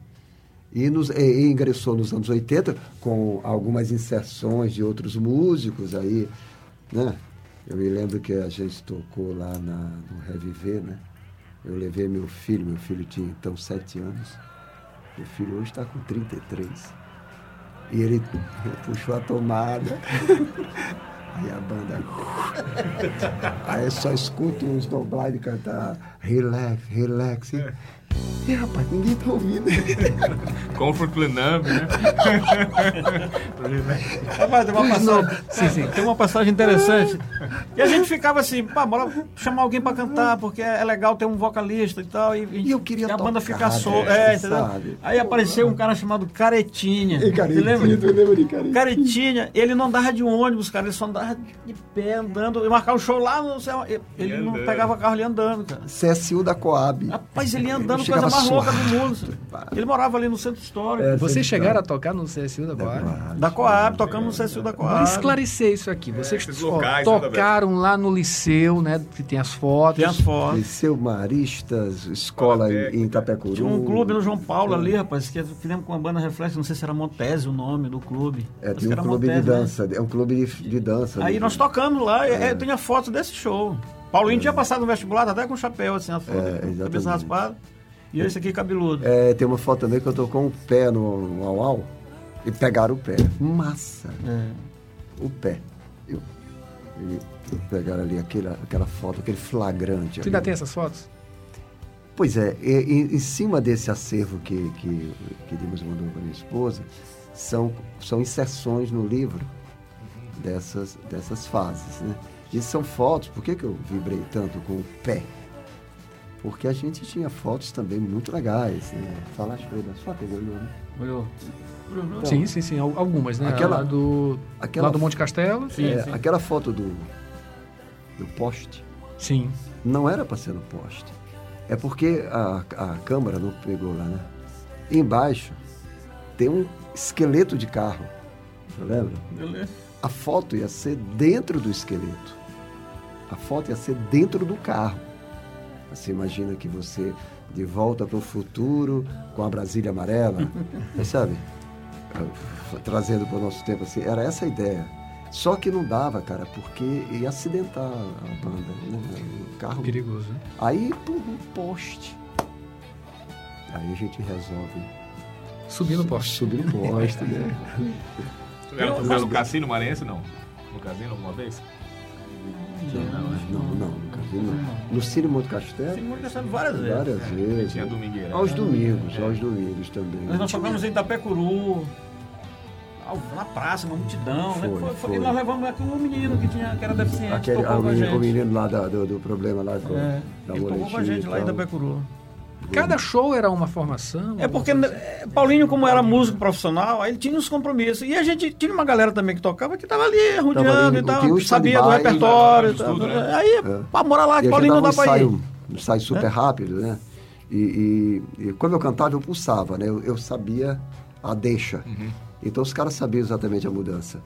E, nos, e ingressou nos anos 80 com algumas inserções de outros músicos aí, né? Eu me lembro que a gente tocou lá na, no Reviver, né? Eu levei meu filho, meu filho tinha então sete anos. Meu filho hoje está com 33. E ele, puxou a tomada. Aí a banda. Aí só escuto uns doblados cantar relax, relax. Rapaz, ninguém tá ouvindo. Comfort Plenamp, né? Rapaz, tem uma passagem, sim, sim, tem uma passagem interessante. E a gente ficava assim, pá, bora chamar alguém pra cantar, porque é legal ter um vocalista e tal. E, E eu queria e a banda ficar solta. É, entendeu? sabe? Aí apareceu um cara chamado Caretinha. E Você lembra? tu lembra de caretinha? Caretinha, ele não andava de ônibus, cara, ele só andava de pé, andando. E marcava o show lá, no céu, ele não andando. pegava carro ali andando, cara. CSU da Coab. Rapaz, ele ia andando, Eu coisa chegava mais louca do mundo. Ele morava ali no centro histórico. É, Vocês chegaram a tá. tocar no CSU da Coab? Da Coab, tocamos no CSU da Coab. Vamos esclarecer isso aqui. Vocês esses ó, locais, né, tocaram lá no liceu, né? Que tem as fotos. Tem as fotos. Liceu Maristas, escola em, em Itapecuru. Tinha um clube no João Paulo ali, rapaz, que fizemos com a banda Reflexo, não sei se era Montese o nome do clube. É, que um era clube de Montese, né? dança, é um clube de, de dança. Aí ali. nós tocamos lá, é. eu tinha fotos desse show. Paulinho tinha passado no vestibular, até com chapéu, assim, a foto, É, cabeça exatamente. raspada. E esse aqui cabeludo. É, tem uma foto também que eu tô com o pé no, no au-au e pegaram o pé. Massa! É. O pé. Eu, e pegaram ali aquela, aquela foto, aquele flagrante. Você ainda tem essas fotos? Pois é, e- e- em cima desse acervo que, que, que Dimas mandou para minha esposa, são, são inserções no livro dessas, dessas fases. Né? E são fotos, por que, que eu vibrei tanto com o pé? Porque a gente tinha fotos também muito legais. Né? Para ele das fotos, ele olhou, né? Olhou. sim, sim, sim. al- Algumas, né? Aquela- lá do, aquela- lá do Monte Castelo. Sim, É, sim. Aquela foto do, do poste Sim. não era para ser no poste. É porque a, a câmera não pegou lá, né? Embaixo tem um esqueleto de carro. Você lembra? Beleza. A foto ia ser dentro do esqueleto. A foto ia ser dentro do carro. Você imagina que você, de volta para o futuro, com a Brasília amarela, sabe? Trazendo para o nosso tempo assim, era essa a ideia. Só que não dava, cara, porque ia acidentar a banda, né? O carro. Perigoso, né? Aí, pum, um poste. Aí a gente resolve Subir no poste. subir no poste, né? A tocar no Cassino Marense, não? No Casino alguma vez? Não, não, nunca vi, não. No Cine Monte Castelo, Tem muito gastado várias vezes. várias vezes. Tinha Domingueira. Aos domingos, aos domingos também. Nós, nós tocamos em Itapecuru, na praça, uma multidão. né? Foi, Foi- foi- foi. E nós levamos aqui um menino que, tinha, que era deficiente, Aquele, tocou a menino, o menino lá da- do, do problema lá com, É, da ele tocou com a gente lá em. Itapecuru. Cada show era uma formação? É porque é, Paulinho, como era músico profissional, aí ele tinha os compromissos. E a gente tinha uma galera também que tocava que tava ali rodeando e tal, sabia do repertório né? Aí, É. pra morar lá, E Paulinho não dá um ir. ensaio, um ensaio super rápido, né? E, e, e quando eu cantava, eu pulsava, né? Eu, eu sabia a deixa. Então os caras sabiam exatamente a mudança,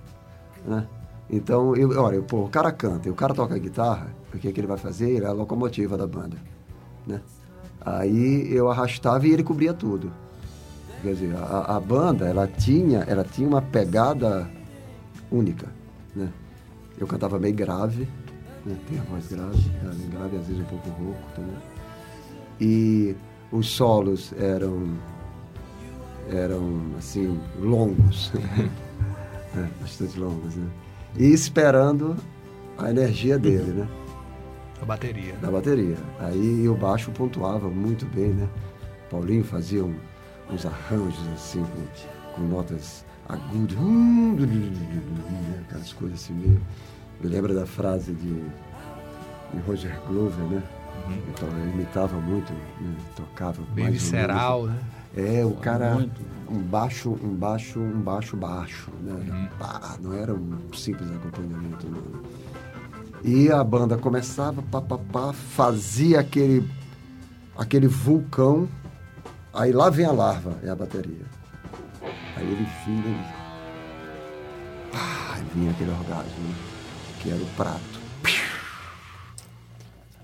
né? Então, eu, olha, pô, o cara canta e o cara toca guitarra, o que, que ele vai fazer? Ele é a locomotiva da banda, né? Aí eu arrastava e ele cobria tudo. Quer dizer, a, a banda, ela tinha, ela tinha uma pegada única, né? Eu cantava meio grave, né? tem a voz grave, bem grave, às vezes um pouco rouco também. E os solos eram, eram assim, longos, né? bastante longos, né? E esperando a energia dele, né? A bateria. da bateria. Aí o baixo pontuava muito bem, né? Paulinho fazia um- uns arranjos assim, com, com notas agudas, hum, né? aquelas coisas assim meio. Me lembra da frase de, de Roger Glover, né? Então, ele imitava muito, né? tocava Bem mais visceral, né? É, o cara um baixo, um baixo, um baixo baixo, né? Pá, não era um simples acompanhamento, não. E a banda começava, pá, fazia aquele, aquele vulcão, aí lá vem a larva, é a bateria. Aí ele vinha, ele... Ah, vinha aquele orgasmo, que era o prato.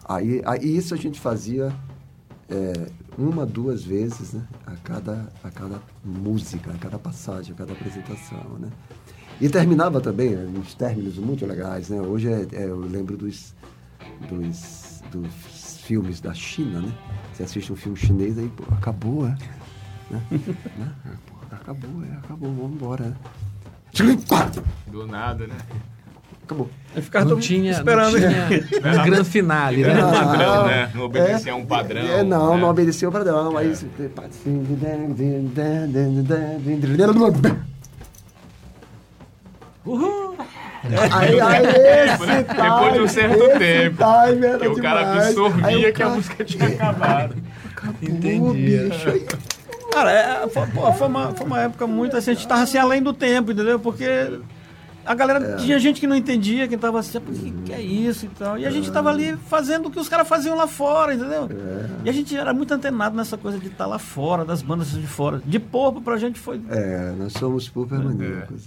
Aí, aí isso a gente fazia é, uma, duas vezes né? a, cada, a cada música, a cada passagem, a cada apresentação. Né? E terminava também, né, uns términos muito legais. Né? Hoje é, é, eu lembro dos, dos, dos filmes da China, né? Você assiste um filme chinês aí, pô, acabou, é? Né? né? Pô, acabou, é, acabou, vamos embora. Né? Do nada, né? Acabou. Eu ficava Não tinha, esperando. não tinha um grande finale, né? Ah, padrão, ah, né? Não obedecia a um padrão. É, não, né? não obedecia o padrão. Mas. Uhul! Aí, aí, esse time, Depois de um certo esse tempo, time era Que o cara demais. Aí absorvia o que a cara- música tinha acabado. Aí- Cara, é, foi, pô, foi uma, foi uma época muito assim, a gente tava assim além do tempo, entendeu? Porque a galera tinha gente que não entendia, que tava assim, "Pô, que, que é isso e tal. E a gente tava ali fazendo o que os caras faziam lá fora, entendeu? E a gente era muito antenado nessa coisa de estar lá fora, das bandas de fora. De Porpo pra gente foi. É, nós somos super maníacos.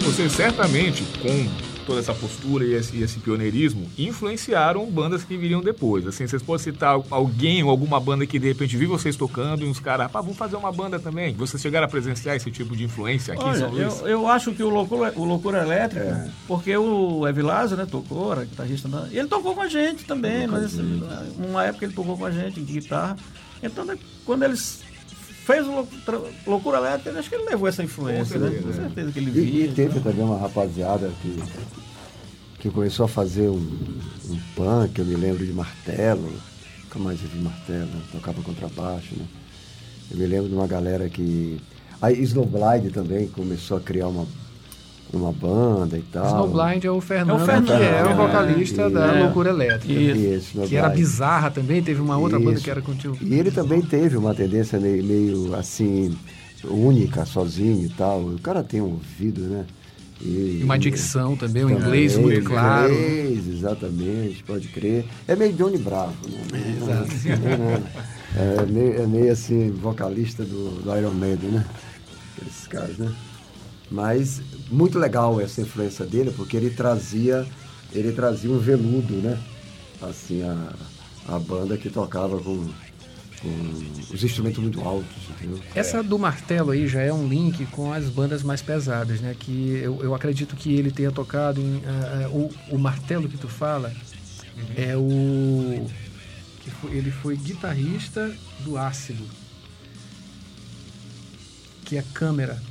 Vocês certamente, com toda essa postura e esse, esse pioneirismo, influenciaram bandas que viriam depois. Assim, vocês podem citar alguém ou alguma banda que de repente viu vocês tocando e uns caras, pá, vamos fazer uma banda também. Vocês chegaram a presenciar esse tipo de influência aqui em Olha, São Luís? eu, eu acho que o Loucura, o Loucura Elétrica, porque o Evilásio, né, tocou, era guitarrista, e ele tocou com a gente também, mas uma época ele tocou com a gente de guitarra. Então, quando eles fez o Loucura, Elétrica, acho que ele levou essa influência, Com né? certeza, Com é. certeza que ele E, via. e teve também uma rapaziada que, que começou a fazer um, um punk, eu me lembro de martelo. Nunca mais vi martelo, tocava contrabaixo, né? Eu me lembro de uma galera que. Aí Snowblind também começou a criar uma, uma banda e tal. Snowblind é o Fernando, Fernando, que é o é. vocalista da É. Loucura Elétrica. Isso. Isso, Que era bizarra também, teve uma outra banda Isso. que era contigo. E ele também teve uma tendência meio, meio assim, única, sozinho e tal. O cara tem um ouvido, né? E uma dicção também, o Também, inglês muito claro. Inglês, exatamente, pode crer. É meio Johnny Bravo, né? É, meio, é meio assim, vocalista do, do Iron Maiden, né? Aqueles caras, né? Mas muito legal essa influência dele, porque ele trazia, ele trazia um veludo, né? Assim, a, a banda que tocava com, com os instrumentos muito altos, entendeu? Essa do martelo aí já é um link com as bandas mais pesadas, né? Que eu, eu acredito que ele tenha tocado em. ah, o, o martelo que tu fala é o. Que foi- ele foi guitarrista do Ácido. Que é câmera.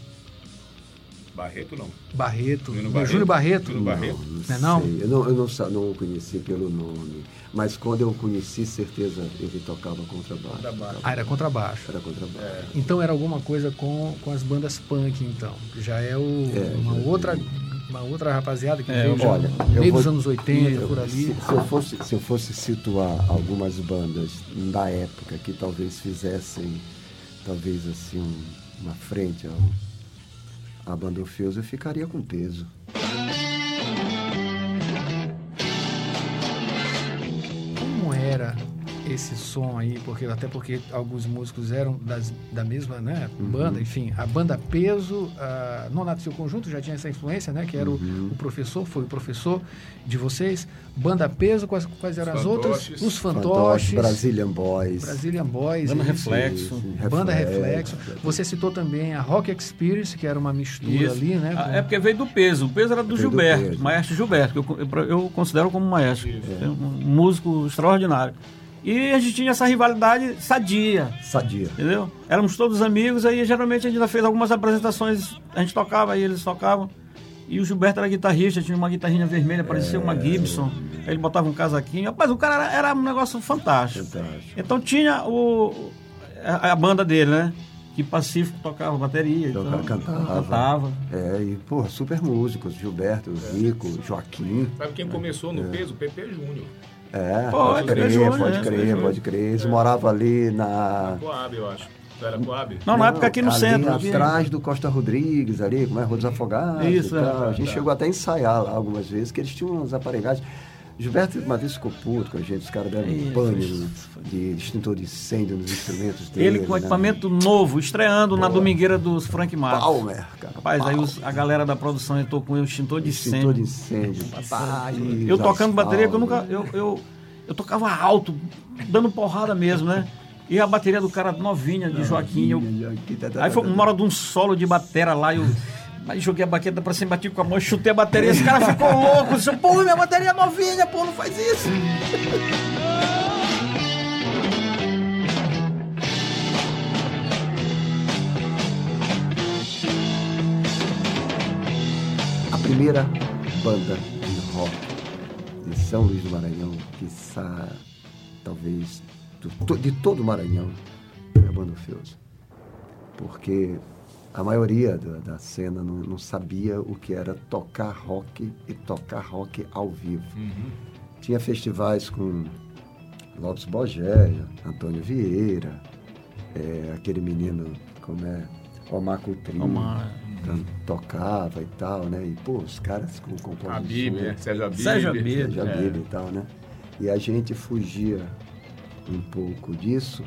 Barreto não. Barreto. Júnior Não é Barreto? Júnior Barreto? Júnior Barreto? Não é não? Eu não, eu não, sa- não o conheci pelo nome, mas quando eu conheci, certeza ele tocava contrabaixo. Contrabaixo. Ah, era contrabaixo. Era contrabaixo. Então era alguma coisa com, com as bandas punk, então. Já é, o, É, uma, já- outra, uma outra rapaziada que É, veio já Olha, no eu meio vou- dos anos 80, por ali. Se, se eu fosse, se eu fosse situar algumas bandas da época que talvez fizessem, talvez assim, um- uma frente ao, Orfeus, eu ficaria com peso. Esse som aí? Porque, até porque alguns músicos eram das, da mesma né, banda, enfim. A banda Peso, a Nonato Seu Conjunto já tinha essa influência, né? Que era o, o professor, foi o professor de vocês. Banda Peso, quais, quais eram as outras? Fantoches. Os Fantoche, Fantoches. Brazilian Boys. Brazilian Boys. Banda. Reflexo. Isso, Banda Reflexo. Você citou também a Rock Experience, que era uma mistura Isso. ali, né? Ah, com- É porque veio do peso. O peso era do Veio do Gilberto, peso. maestro Gilberto, que eu, eu, eu considero como maestro. É um músico extraordinário. E a gente tinha essa rivalidade sadia, Sadia. entendeu? Éramos todos amigos, aí geralmente a gente ainda fez algumas apresentações, a gente tocava, aí eles tocavam. E o Gilberto era guitarrista, tinha uma guitarrinha vermelha, parecia uma Gibson. Aí ele botava um casaquinho. Rapaz, o cara era, era um negócio fantástico. Fantástico. Então tinha o, a, a banda dele, né? Que Pacífico tocava bateria. Tocava, então, cantava. cantava. É, e, pô, super músicos. Gilberto, Zico, Joaquim. Sabe quem começou no peso? PP Júnior. É, Pode, pode crer, Júnior, pode né? crer, pode crer. Eles moravam ali na... Coab, eu acho. Não era Coab? Não, na época aqui no ali centro. atrás do Costa Rodrigues, ali, como é, Rua dos Afogados Isso, e tal. é. A gente chegou até a ensaiar lá algumas vezes, que eles tinham umas aparelhagens. Gilberto uma vez ficou puto com a gente, os caras deram um pânico de extintor de incêndio nos instrumentos dele. Ele com né? equipamento novo, estreando Boa. na domingueira dos Frank Marcos. Palmer, cara. Rapaz, aí os, a galera da produção entrou com o extintor de extintor incêndio. Extintor de incêndio. Papai, eu tocando bateria que eu nunca. Eu, eu, eu tocava alto, dando porrada mesmo, né? E a bateria do cara novinha, de Joaquim. Eu... Aí foi uma hora de um solo de batera lá, eu. Aí joguei a baqueta pra cima, bati com a mão, chutei a bateria, esse cara ficou louco. Disse, pô, minha bateria é novinha, pô, não faz isso. A primeira banda de rock de São Luís do Maranhão, que talvez de todo o Maranhão, é a banda Feuza. Porque a maioria da, da cena não, não, sabia o que era tocar rock e tocar rock ao vivo. Uhum. Tinha festivais com Lopes Bogéia, Antônio Vieira, é, aquele menino, como é, Omar Coutrinho. Omar. Tocava e tal, né? E, pô, os caras com composição... Abib, né? Sérgio Abib. Sérgio Abib. Sérgio Abib é. e tal, né? E a gente fugia um pouco disso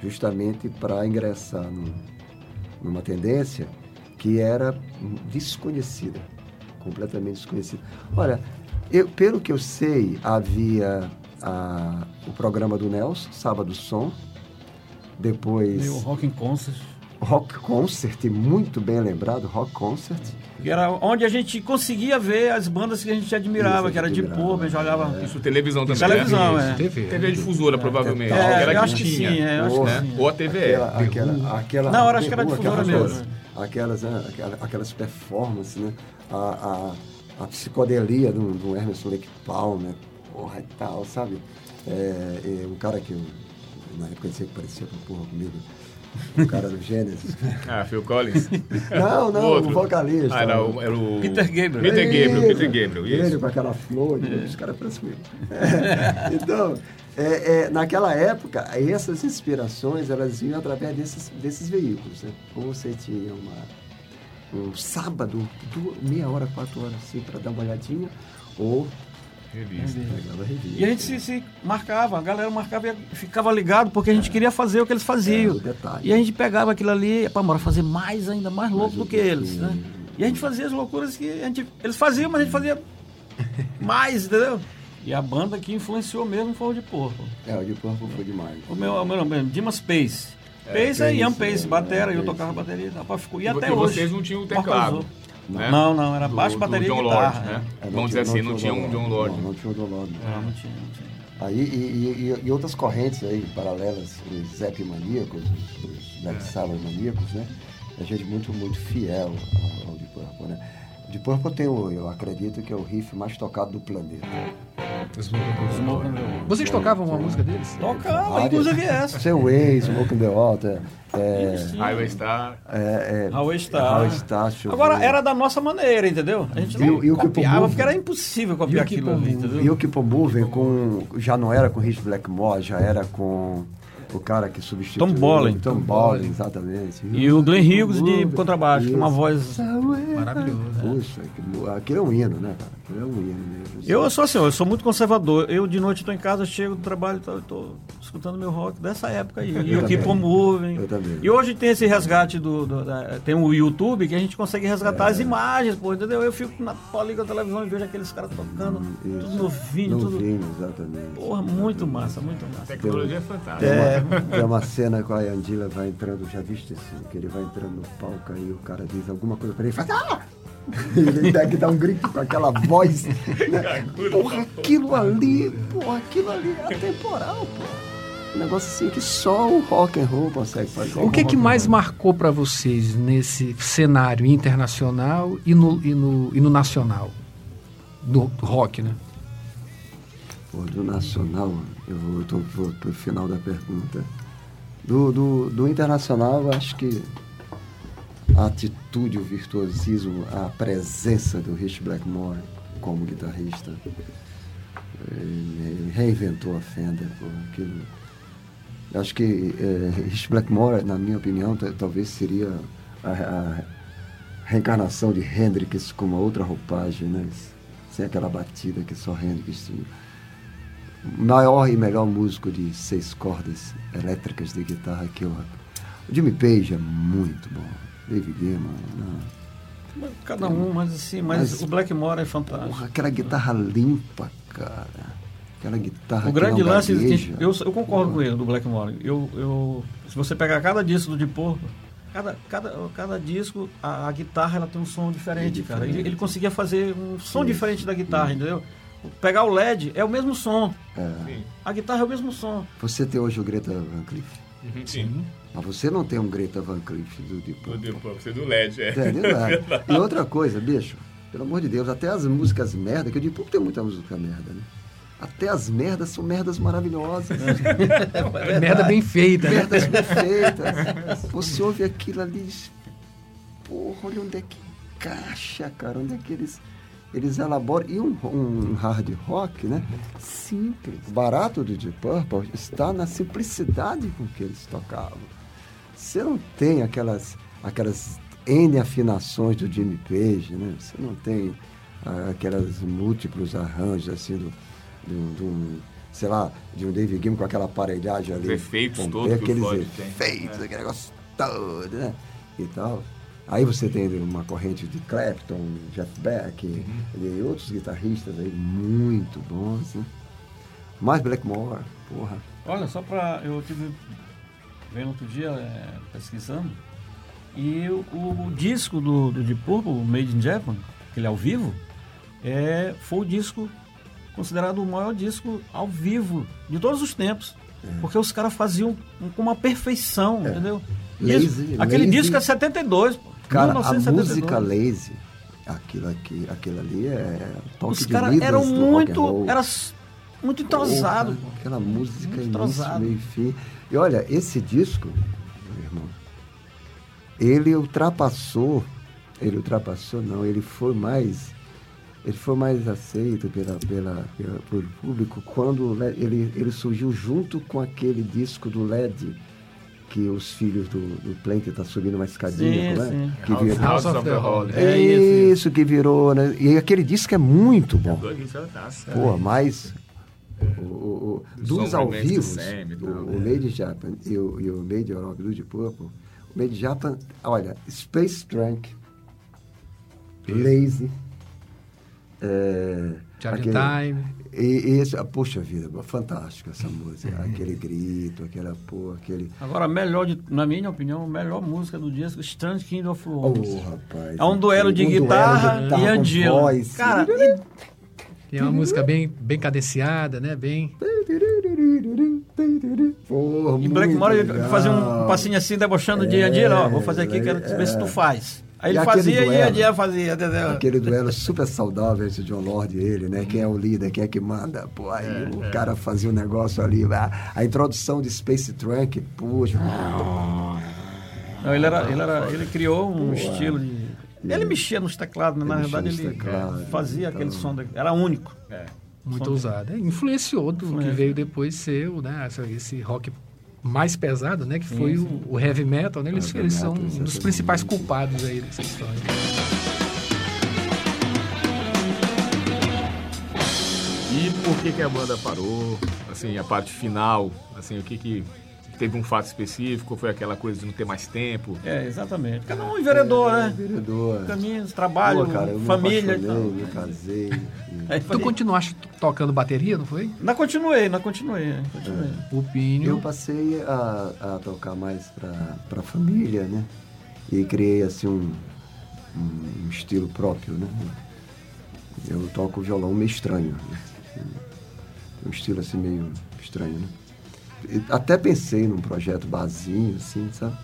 justamente para ingressar no, numa tendência que era desconhecida, completamente desconhecida. Olha, eu, pelo que eu sei, havia a, o programa do Nelson, Sábado Som, depois... E o Rock Concert. Rock Concert, muito bem lembrado, Rock Concert. Que era onde a gente conseguia ver as bandas que a gente admirava, Isso, que era de Purba, a gente olhava. É. Isso, televisão também. Televisão, né? é. TV, TV difusora, é, provavelmente. É, era eu acho que. Sim, é, Ou, né? Ou a TVE. Aquela, aquela, aquela, Não, acho que era difusora mesmo. Aquelas, né, aquelas, aquelas performances, né? A, a, a psicodelia do, do Emerson Lake Palmer, porra e tal, sabe? É, é, um cara que eu, na época eu sei que parecia com porra comigo o cara do Gênesis. Ah, Phil Collins? Não, não, o, o vocalista. Ah, era o, era o... Peter Gabriel. Peter Gabriel, Peter Gabriel, isso. Ele com aquela flor, é. os caras parecem é. Então, é, é, naquela época, essas inspirações, elas vinham através desses, desses veículos. Né? Ou você tinha uma, um sábado, duas, meia hora, quatro horas, assim, para dar uma olhadinha, ou Revista. revista. E a gente se, se, marcava, a galera marcava e ficava ligado porque a gente é. queria fazer o que eles faziam. É, e a gente pegava aquilo ali, para bora fazer mais ainda, mais louco mais do que eles. Né? E a gente fazia as loucuras que a gente, eles faziam, mas a gente fazia mais, entendeu? E a banda que influenciou mesmo foi o de Porco. É, o de Porco foi demais. O meu, o meu nome, Dimas Pace. É, Pace é Ian Pace, é, batera, é, eu tocava bateria. Rapaz, ficou, e, e até hoje. vocês não tinham teclado. Né? Não, não, era baixo, do, bateria do John e guitarra. Lord, né? É, Vamos dizer assim, não tinha um John Lord. Não, não tinha um John Lord. Não, não tinha, não tinha. Aí, e, e, e, outras correntes aí, paralelas, os Zep maníacos, os, Black é. maníacos, né? A gente muito, muito fiel ao, ao Deep Purple, né? Deep Purple tem, o, eu acredito, que é o riff mais tocado do planeta. Vocês tocavam uma música deles? Tocava, inclusive essa. Seu Way, Smoke in the Water. É, Highway Star. É, é, Highway Star. Highway Star Agora, era da nossa maneira, entendeu? A gente não e, copiava, porque era impossível copiar aquilo ali, entendeu? E o Keep Moving com, já não era com Rich Blackmore, já era com o cara que substituiu. Tom Bolin. Tom Bolin, exatamente. E o Glenn Hughes de contrabaixo, com uma voz maravilhosa. Puxa, aquilo é um hino, né, cara? Aquilo é um hino mesmo. Eu sou assim, eu sou muito conservador. Eu de noite estou em casa, chego do trabalho, estou escutando meu rock dessa época aí. E o Keep On Moving. Eu também. E hoje tem esse resgate do, do da, tem o YouTube que a gente consegue resgatar é. as imagens, pô, entendeu? Eu fico na liga da televisão e vejo aqueles caras tocando, hum, tudo novinho, novinho tudo. exatamente. Porra, muito massa, muito massa. A tecnologia é fantástica. É, tem uma cena que a Yandila vai entrando, já viste assim, que ele vai entrando no palco aí o cara diz alguma coisa pra ele e faz. Ah! ele tem que dar um grito com aquela voz. Né? Porra, aquilo ali, porra, aquilo ali é atemporal, porra. Um negócio assim que só o rock and roll consegue fazer. O que, que mais marcou para vocês nesse cenário internacional e no, e no, e no nacional? Do rock, né? Pô, do nacional, eu vou, vou pro final da pergunta. Do, do, do internacional, eu acho que a atitude, o virtuosismo, a presença do Rich Blackmore como guitarrista. Ele reinventou a Fender. Por aquilo. Acho que é, Rich Blackmore, na minha opinião, talvez seria a, a, reencarnação de Hendrix com uma outra roupagem, né? sem aquela batida que só Hendrix tinha. Maior e melhor músico de seis cordas elétricas de guitarra que eu. O Jimmy Page é muito bom. David Gilmour, não. Cada um, mas assim, mas, mas o Blackmore é fantástico. Porra, aquela guitarra limpa, cara. Aquela guitarra. O grande lance, que, eu, eu concordo com ele, do Blackmore. Eu, eu, se você pegar cada disco do Deep Purple, cada, cada, cada disco, a, a, guitarra ela tem um som diferente, é diferente. cara. Ele, ele, conseguia fazer um som Sim. diferente da guitarra, Sim. entendeu? Pegar o LED é o mesmo som. É. A guitarra é o mesmo som. Você tem hoje o Greta Van Cleef. Uhum. Sim. Mas você não tem um Greta Van Cleef do Deep Purple. Do Deep Purple, você é do LED, é. é, LED. e outra coisa, bicho, pelo amor de Deus, até as músicas merda, que o Deep Purple tem muita música merda, né? Até as merdas são merdas maravilhosas. É merda bem feita. Né? Merdas bem feitas. Você ouve aquilo ali, porra, olha onde é que encaixa, cara, onde é que eles eles elaboram. E um, um hard rock, né? Simples. O barato do Deep Purple está na simplicidade com que eles tocavam. Você não tem aquelas, aquelas N afinações do Jimmy Page, né? Você não tem ah, aquelas múltiplos arranjos assim do, do, do sei lá, de um David Gilmour com aquela aparelhagem ali. Os efeitos todos aqueles efeitos, tem. aquele negócio todo, né? E tal. Aí você tem uma corrente de Clapton, Jeff Beck uhum. e outros guitarristas aí muito bons, né? Mais Blackmore, porra. Olha, só pra. Eu tive vendo outro dia é, pesquisando e o, o, disco do, do Deep Purple, Made in Japan, aquele ao vivo, é, foi o disco considerado o maior disco ao vivo de todos os tempos. É. Porque os caras faziam com uma perfeição, é. entendeu? Lazy, aquele lazy. disco é 72, pô. Cara, a música lazy, aquilo aqui, aquilo ali é toque Os caras eram muito, era muito entrosado. aquela música muito início, meio fim. E olha, esse disco, meu irmão, ele ultrapassou, ele ultrapassou não, ele foi mais ele foi mais aceito pela, pela, pela, pelo público quando ele, ele surgiu junto com aquele disco do LED que os filhos do, do Plank tá subindo uma escadinha, sim, né? Que House, virou, House of the Holy. É, é isso, que virou, né? E aquele disco é muito bom. Pô, mas o, o, o dos ao vivo, o, o né? Lady Japan e o, e o Lady Europe do Deep Purple, o Lady Japan, olha, Space Trunk, Lazy, é, Charlie Time. E, esse, poxa vida, fantástica essa música. Uhum. aquele grito, aquela porra, aquele. Agora, melhor, de, na minha opinião, a melhor música do disco, Strange Kingdom of Worms. Oh, rapaz. É um duelo de, um guitarra, duelo de guitarra e Angelo. Cara, e... é uma música bem, bem cadenciada, né? Bem. Porra, e Blackmore fazia um passinho assim, debochando é, de Angelo. Ó, vou fazer aqui, quero é, ver se tu faz. Aí ele fazia duelo, e a dia fazia, entendeu? Aquele duelo super saudável esse John Lord e ele, né? Quem é o líder, quem é que manda. Pô, aí é, o é. cara fazia um negócio ali. A, a introdução de Space Trunk, puxa. Não, ele, era, ele, era, ele criou um Pô, estilo de. Ele mexia nos teclados, né? na verdade ele teclado, fazia então... aquele som, de, era único. É. Muito ousado. É, influenciou do que veio depois ser né, esse rock mais pesado, né? Que foi sim, sim. O, o, heavy metal, né? Eles, eles são um dos principais culpados aí dessa história. E por que, que a banda parou? Assim, a parte final, assim, o que que teve um fato específico, foi aquela coisa de não ter mais tempo. É, exatamente. Cada um é vereador, é, né? Vereador. Caminhos, trabalho, Pô, cara, eu família. Me, então. me casei. E... tu continuaste tocando bateria, não foi? Não continuei, não continuei. continuei. É. O Pinho. Eu passei a, a tocar mais para a família, né? E criei assim um, um, estilo próprio, né? Eu toco violão meio estranho. Né? Um estilo assim meio estranho, né? Até pensei num projeto basinho, assim, sabe?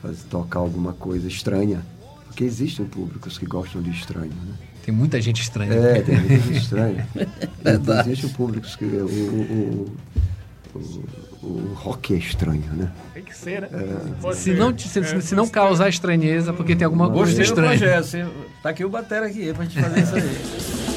Fazer, tocar alguma coisa estranha. Porque existem públicos que gostam de estranho, né? Tem muita gente estranha. É, tem muita gente estranha. Existem públicos que o, o, o, o, rock é estranho, né? Tem que ser, né? É. Se, não, se, é, se não causar estranheza, porque tem alguma coisa estranha. Gostei do projeto. Tá aqui o Batera aqui pra gente fazer isso aí.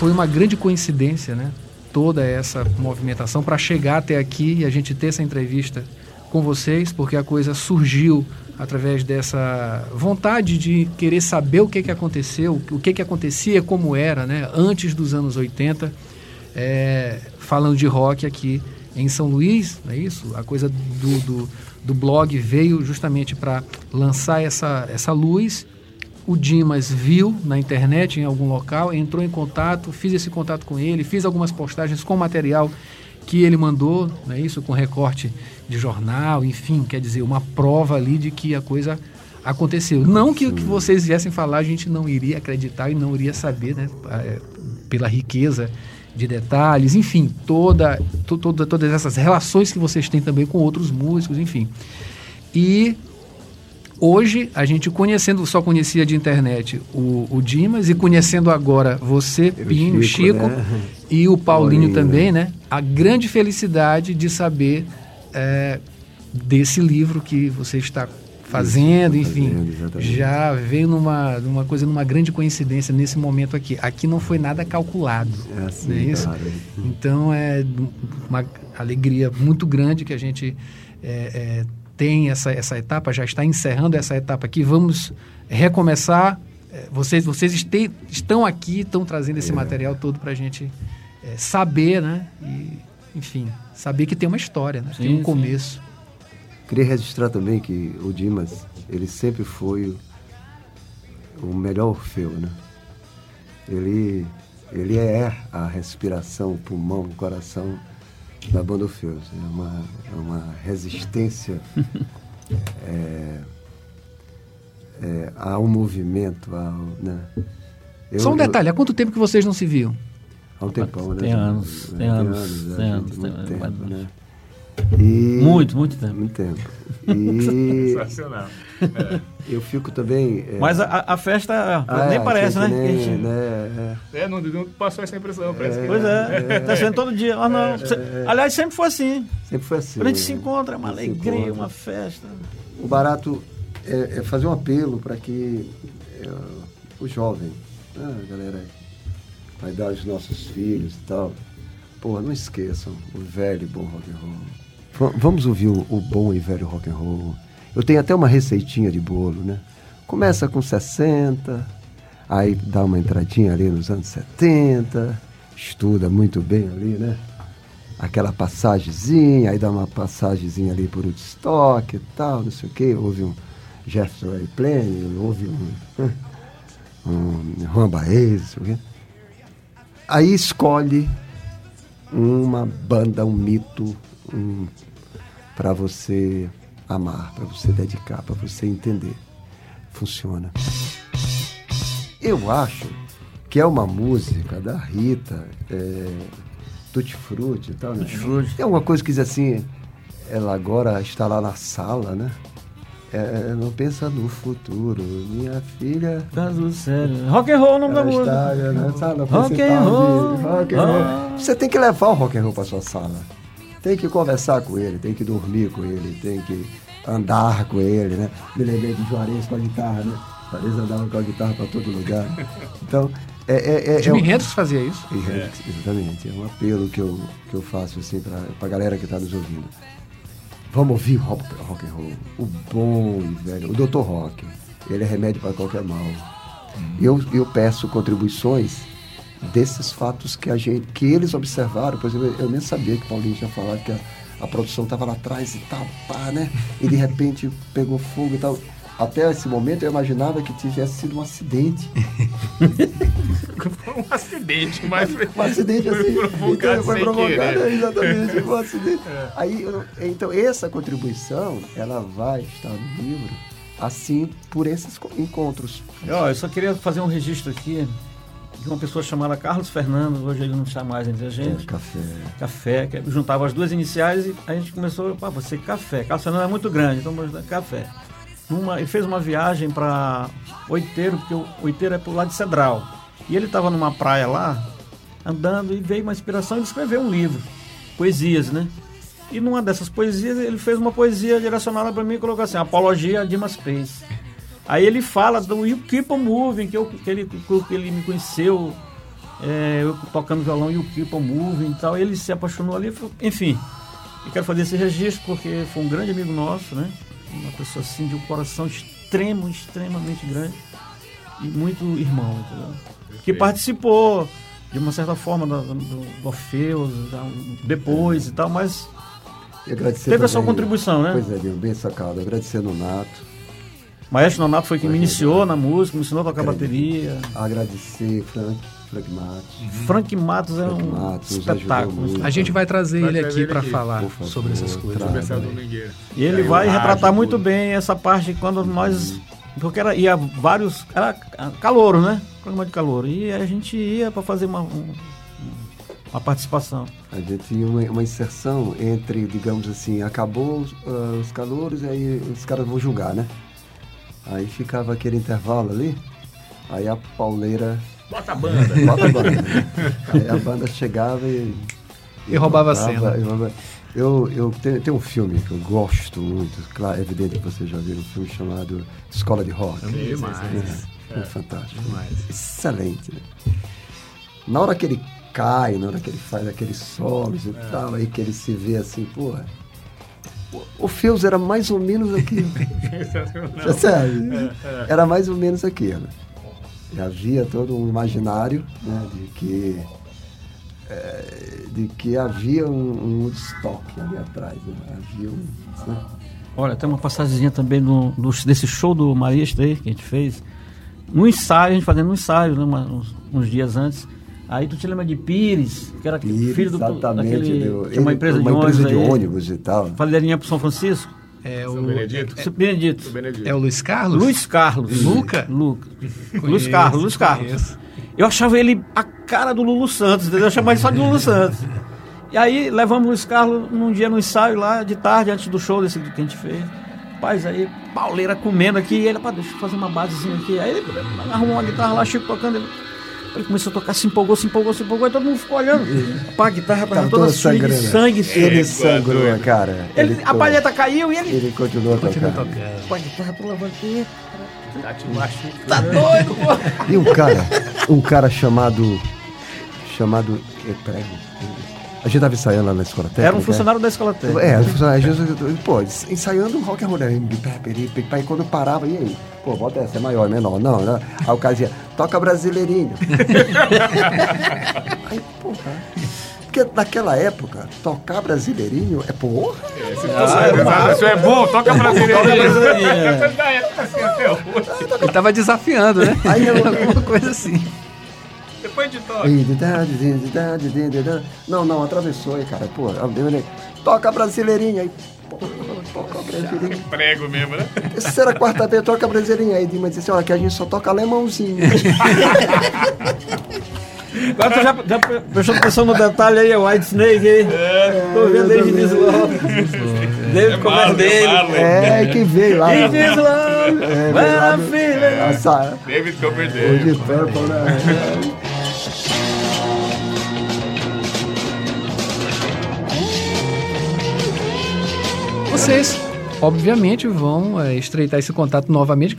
foi uma grande coincidência, né? Toda essa movimentação para chegar até aqui e a gente ter essa entrevista com vocês, porque a coisa surgiu através dessa vontade de querer saber o que, que aconteceu, o que, que acontecia, como era, né, antes dos anos 80, é, falando de rock aqui em São Luís, é isso? A coisa do, do, do blog veio justamente para lançar essa, essa luz. O Dimas viu na internet, em algum local, entrou em contato, fiz esse contato com ele, fiz algumas postagens com material que ele mandou, não é isso? Com recorte de jornal, enfim, quer dizer, uma prova ali de que a coisa aconteceu. Não que o que vocês viessem falar a gente não iria acreditar e não iria saber, né? É, pela riqueza de detalhes, enfim, toda, to, toda, todas essas relações que vocês têm também com outros músicos, enfim. E hoje, a gente conhecendo, só conhecia de internet o, o Dimas e conhecendo agora você, Pinho, Chico, Chico né? e o Paulinho também, né? A grande felicidade de saber é, desse livro que você está fazendo, enfim, fazendo, já veio numa, numa coisa, numa grande coincidência nesse momento aqui. Aqui não foi nada calculado, é assim, não é isso? Cara. Então é uma alegria muito grande que a gente é, é, tem essa, essa etapa, já está encerrando essa etapa aqui. Vamos recomeçar. É, vocês, vocês este, estão aqui, estão trazendo esse é. material todo para a gente é, saber, né? E, enfim, saber que tem uma história, né? Sim, tem um começo. Sim. Queria registrar também que o Dimas, ele sempre foi o melhor Orfeu, né? Ele, ele é a respiração, o pulmão, o coração da banda Orfeus. É uma, é uma resistência é, é, ao movimento, ao, né? Eu, Só um detalhe, há quanto tempo que vocês não se viam? Há um tempão, né? Tem anos, tem, tem anos, anos, tem anos, tem anos, tempo, né? E... Muito, muito tempo. Muito tempo. E... Sensacional. É. Eu fico também. É... Mas a, a festa ah, nem é, parece, né? Nem, gente... né? É, não, não, passou essa impressão, parece que. Pois é, é. tá sendo todo dia. Ah, não. Aliás, sempre foi assim. Sempre foi assim. Quando a gente se encontra, é uma alegria, uma festa. O barato é, fazer um apelo para que o jovem, né, galera, vai dar os nossos filhos e tal. Porra, não esqueçam o velho bom rock and roll. Vamos ouvir o, o, bom e velho rock and roll. Eu tenho até uma receitinha de bolo, né? Começa com 60, aí dá uma entradinha ali nos anos 70, estuda muito bem ali, né? Aquela passagemzinha, aí dá uma passagemzinha ali por Woodstock e tal, não sei o quê. Houve um Jefferson Airplane, houve um, um Juan Baez, não sei o quê. Aí escolhe uma banda, um mito um, para você amar, para você dedicar, para você entender. Funciona. Eu acho que é uma música da Rita, é, Tutti Frutti e tal, né? Tem alguma coisa que diz assim, ela agora está lá na sala, né? É, não pensa no futuro, minha filha. Caso sério. Rock and roll é o nome da música. Está, né? Sabe, rock and roll. Rock and roll. Ah. Você tem que levar o rock and roll para sua sala. Tem que conversar com ele, tem que dormir com ele, tem que andar com ele, né? Me lembrei de Juarez com a guitarra, né? Juarez andava com a guitarra para todo lugar. Então, é, é, é, Jimi é, Hendrix fazia isso? É, exatamente. É um apelo que eu, que eu faço assim, para a galera que está nos ouvindo. Vamos ouvir rock, rock and roll. O bom e velho, o Dr. Rock. Ele é remédio para qualquer mal. Hum. Eu, eu peço contribuições desses fatos que a gente, que eles observaram. Por exemplo, eu nem sabia que o Paulinho tinha falado que a, a produção estava lá atrás e tal, pá, né? E de repente pegou fogo e tal até esse momento eu imaginava que tivesse sido um acidente. foi um acidente, mas um acidente foi assim. Provocado então, foi provocado, exatamente, um acidente. É. Aí, então essa contribuição, ela vai estar no livro assim por esses encontros. Eu, eu só queria fazer um registro aqui de uma pessoa chamada Carlos Fernando, hoje ele não está mais entre a gente. É, café. Café, que juntava as duas iniciais e a gente começou, pá, você café. Carlos Fernando é muito grande, então vamos dar café numa, ele fez uma viagem para Oiteiro, porque o Oiteiro é pro lado de Cedral. E ele estava numa praia lá, andando, e veio uma inspiração de escrever um livro, poesias, né? E numa dessas poesias, ele fez uma poesia direcionada para mim e colocou assim: Apologia a Dimas Pérez. Aí ele fala do You Keep on Moving, que, eu, que, ele, que ele me conheceu, é, eu tocando violão You Keep on Moving e tal. Ele se apaixonou ali, enfim. E quero fazer esse registro porque foi um grande amigo nosso, né? Uma pessoa assim de um coração extremo, extremamente grande e muito irmão, entendeu? Que participou de uma certa forma do, do, do Orfeus, depois e tal, mas teve a sua contribuição, né? Pois é, bem sacado. Agradecendo o Nato. Maestro Nonato foi quem me iniciou na música, me ensinou a tocar bateria. Agradecer Frank, Frank Matos. Uhum. Frank Matos é um Matos, espetáculo. A gente vai trazer ele aqui para falar favor, sobre essas coisas. E ele vai retratar muito bem essa parte quando nós porque era, ia vários. Era calouro, né? Programa de calor. E a gente ia para fazer uma, um, uma participação. A gente tinha uma, uma, inserção entre, digamos assim, acabou uh, os calouros e aí os caras vão julgar, né? Aí ficava aquele intervalo ali, aí a pauleira. Bota a banda! Bota a banda. aí a banda chegava e. E, roubava a cena. Roubava, eu, eu tenho, tenho, um filme que eu gosto muito, claro, é evidente que vocês já viram, um filme chamado Escola de Rock. É demais. É, é, fantástico. Demais. Excelente. Né? Na hora que ele cai, na hora que ele faz aqueles solos e é. tal, aí que ele se vê assim, porra. O Feus era mais ou menos aquilo. é sério. É, é. Era mais ou menos aquilo. E havia todo um imaginário né, de que é, de que havia um, um estoque ali atrás. Né? Havia um, né? Olha, tem uma passagemzinha também do, do, desse show do Marista aí que a gente fez. No ensaio, a gente fazendo um ensaio, né, uns, uns, dias antes. Aí tu te lembra de Pires, que era Pires, filho do, daquele. Tinha uma empresa, uma de, empresa ônibus de ônibus e tal. Falei para São Francisco. É o Benedito. É, Benedito. Benedito. É o Luiz Carlos? Luiz Carlos. Luca? Luca. Luiz Carlos, Luiz Carlos. Conheço. Eu achava ele a cara do Lulu Santos, entendeu? Eu chamava ele só de Lulu Santos. E aí levamos o Luiz Carlos num dia no ensaio lá, de tarde, antes do show desse que a gente fez. Rapaz, aí, pauleira comendo aqui, e ele, pá, deixa eu fazer uma basezinha aqui. Aí ele arrumou uma guitarra lá, Chico tocando. Ele, ele começou a tocar, se empolgou, se empolgou, se empolgou, e todo mundo ficou olhando. Pá, a guitarra tava toda suja de sangue. Ele sangrou, cara. Ele, ele a palheta caiu e ele... Ele continuou, continuou tocando. tocando. Pá, a guitarra toda levantei. Tá te machucando. Tá doido, pô. E um cara, um cara chamado. chamado. É, prego. A gente estava ensaiando lá na escola técnica. Era um funcionário da escola técnica. É, um funcionário. Pô, ensaiando rock and roll. Aí quando parava, e aí? Pô, bota essa, é maior, é menor. Não, não. Aí o cara dizia, toca brasileirinho. aí, porra. Porque naquela época, tocar brasileirinho é porra. É, se ah, é, isso é bom, toca brasileirinho. Ele tava desafiando, né? Aí alguma coisa assim. Depois de toque. Não, não, atravessou aí, cara. Pô, toca brasileirinho aí. Toca brasileirinho. Prego mesmo, né? Terceira, quarta vez, toca brasileirinho aí. Dima disse assim: olha, que a gente só toca alemãozinho. Agora tu já, já prestou atenção no detalhe aí, é White Snake aí. É, Tô vendo desde Diz Love. David é Coverdale. É, que veio lá. Diz né? Love. É. David Coverdale. Hoje Purple, né? Vocês obviamente vão é, estreitar esse contato novamente.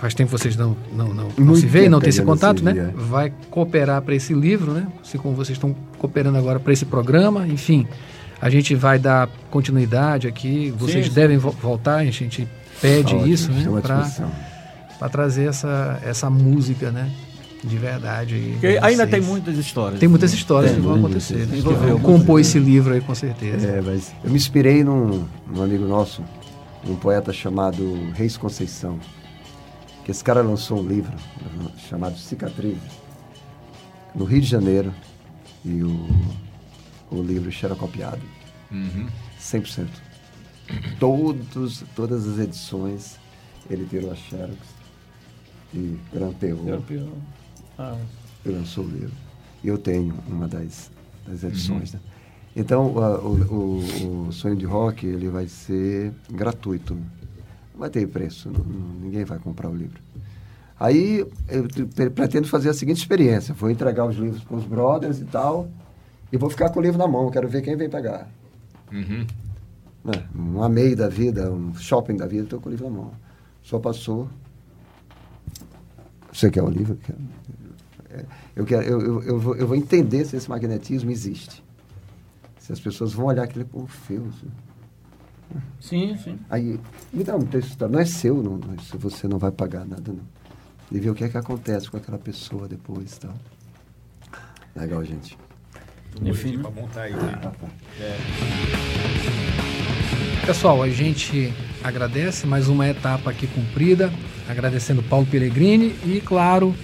Faz tempo que vocês não, não, não, não se veem, não tem esse contato, né? Vai cooperar para esse livro, né? Assim como vocês estão cooperando agora para esse programa, enfim. A gente vai dar continuidade aqui, vocês sim, devem sim. voltar, a gente pede Ótimo, isso, né? Para trazer essa, essa música, né? De verdade. ainda tem muitas histórias. Tem muitas histórias que vão acontecer. Né? Compor esse livro aí, com certeza. É, mas eu me inspirei num, num amigo nosso, um poeta chamado Reis Conceição. Que esse cara lançou um livro chamado Cicatrizes, no Rio de Janeiro, e o, o livro xerocopiado. Uhum. 100%. Todos, todas as edições ele tirou a xerox e grampeou. Grampeou. Ah. E lançou o livro. E eu tenho uma das, das edições. Uhum. Né? Então, o, o, o, sonho de rock ele vai ser gratuito. Não vai ter preço, não, ninguém vai comprar o livro. Aí eu pretendo fazer a seguinte experiência: vou entregar os livros para os brothers e tal, e vou ficar com o livro na mão. Quero ver quem vem pegar. Uhum. É, um amei da vida, um shopping da vida, estou com o livro na mão. Só passou. Você quer o livro? Eu, quero, eu, eu, eu, vou, eu vou entender se esse magnetismo existe Se as pessoas vão olhar aquele povo feio. Assim. Sim, sim. Aí, me dá um texto, não é seu, não, se você não vai pagar nada, não. E ver o que é que acontece com aquela pessoa depois tal. Legal, gente. Enfim, para montar aí. Né? É. Pessoal, a gente agradece mais uma etapa aqui cumprida, agradecendo Paulo Pellegrini e, claro,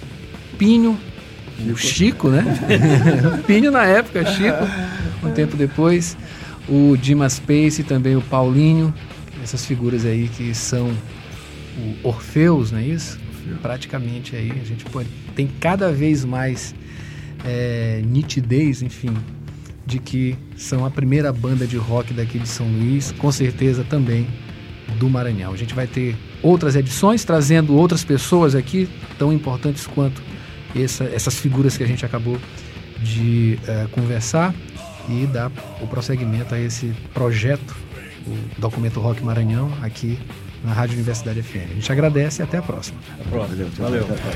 Pinho, o Chico, né? Pinho na época, Chico, um tempo depois, o Dimas Pace e também o Paulinho, essas figuras aí que são o Orfeus, não é isso? Praticamente aí a gente pode, tem cada vez mais é, nitidez, enfim, de que são a primeira banda de rock daqui de São Luís, com certeza também do Maranhão. A gente vai ter outras edições trazendo outras pessoas aqui tão importantes quanto essa, essas figuras que a gente acabou de uh, conversar e dar o prosseguimento a esse projeto, o documento Rock Maranhão, aqui na Rádio Universidade FM. A gente agradece e até a próxima. Até a próxima. Valeu. Valeu. Valeu.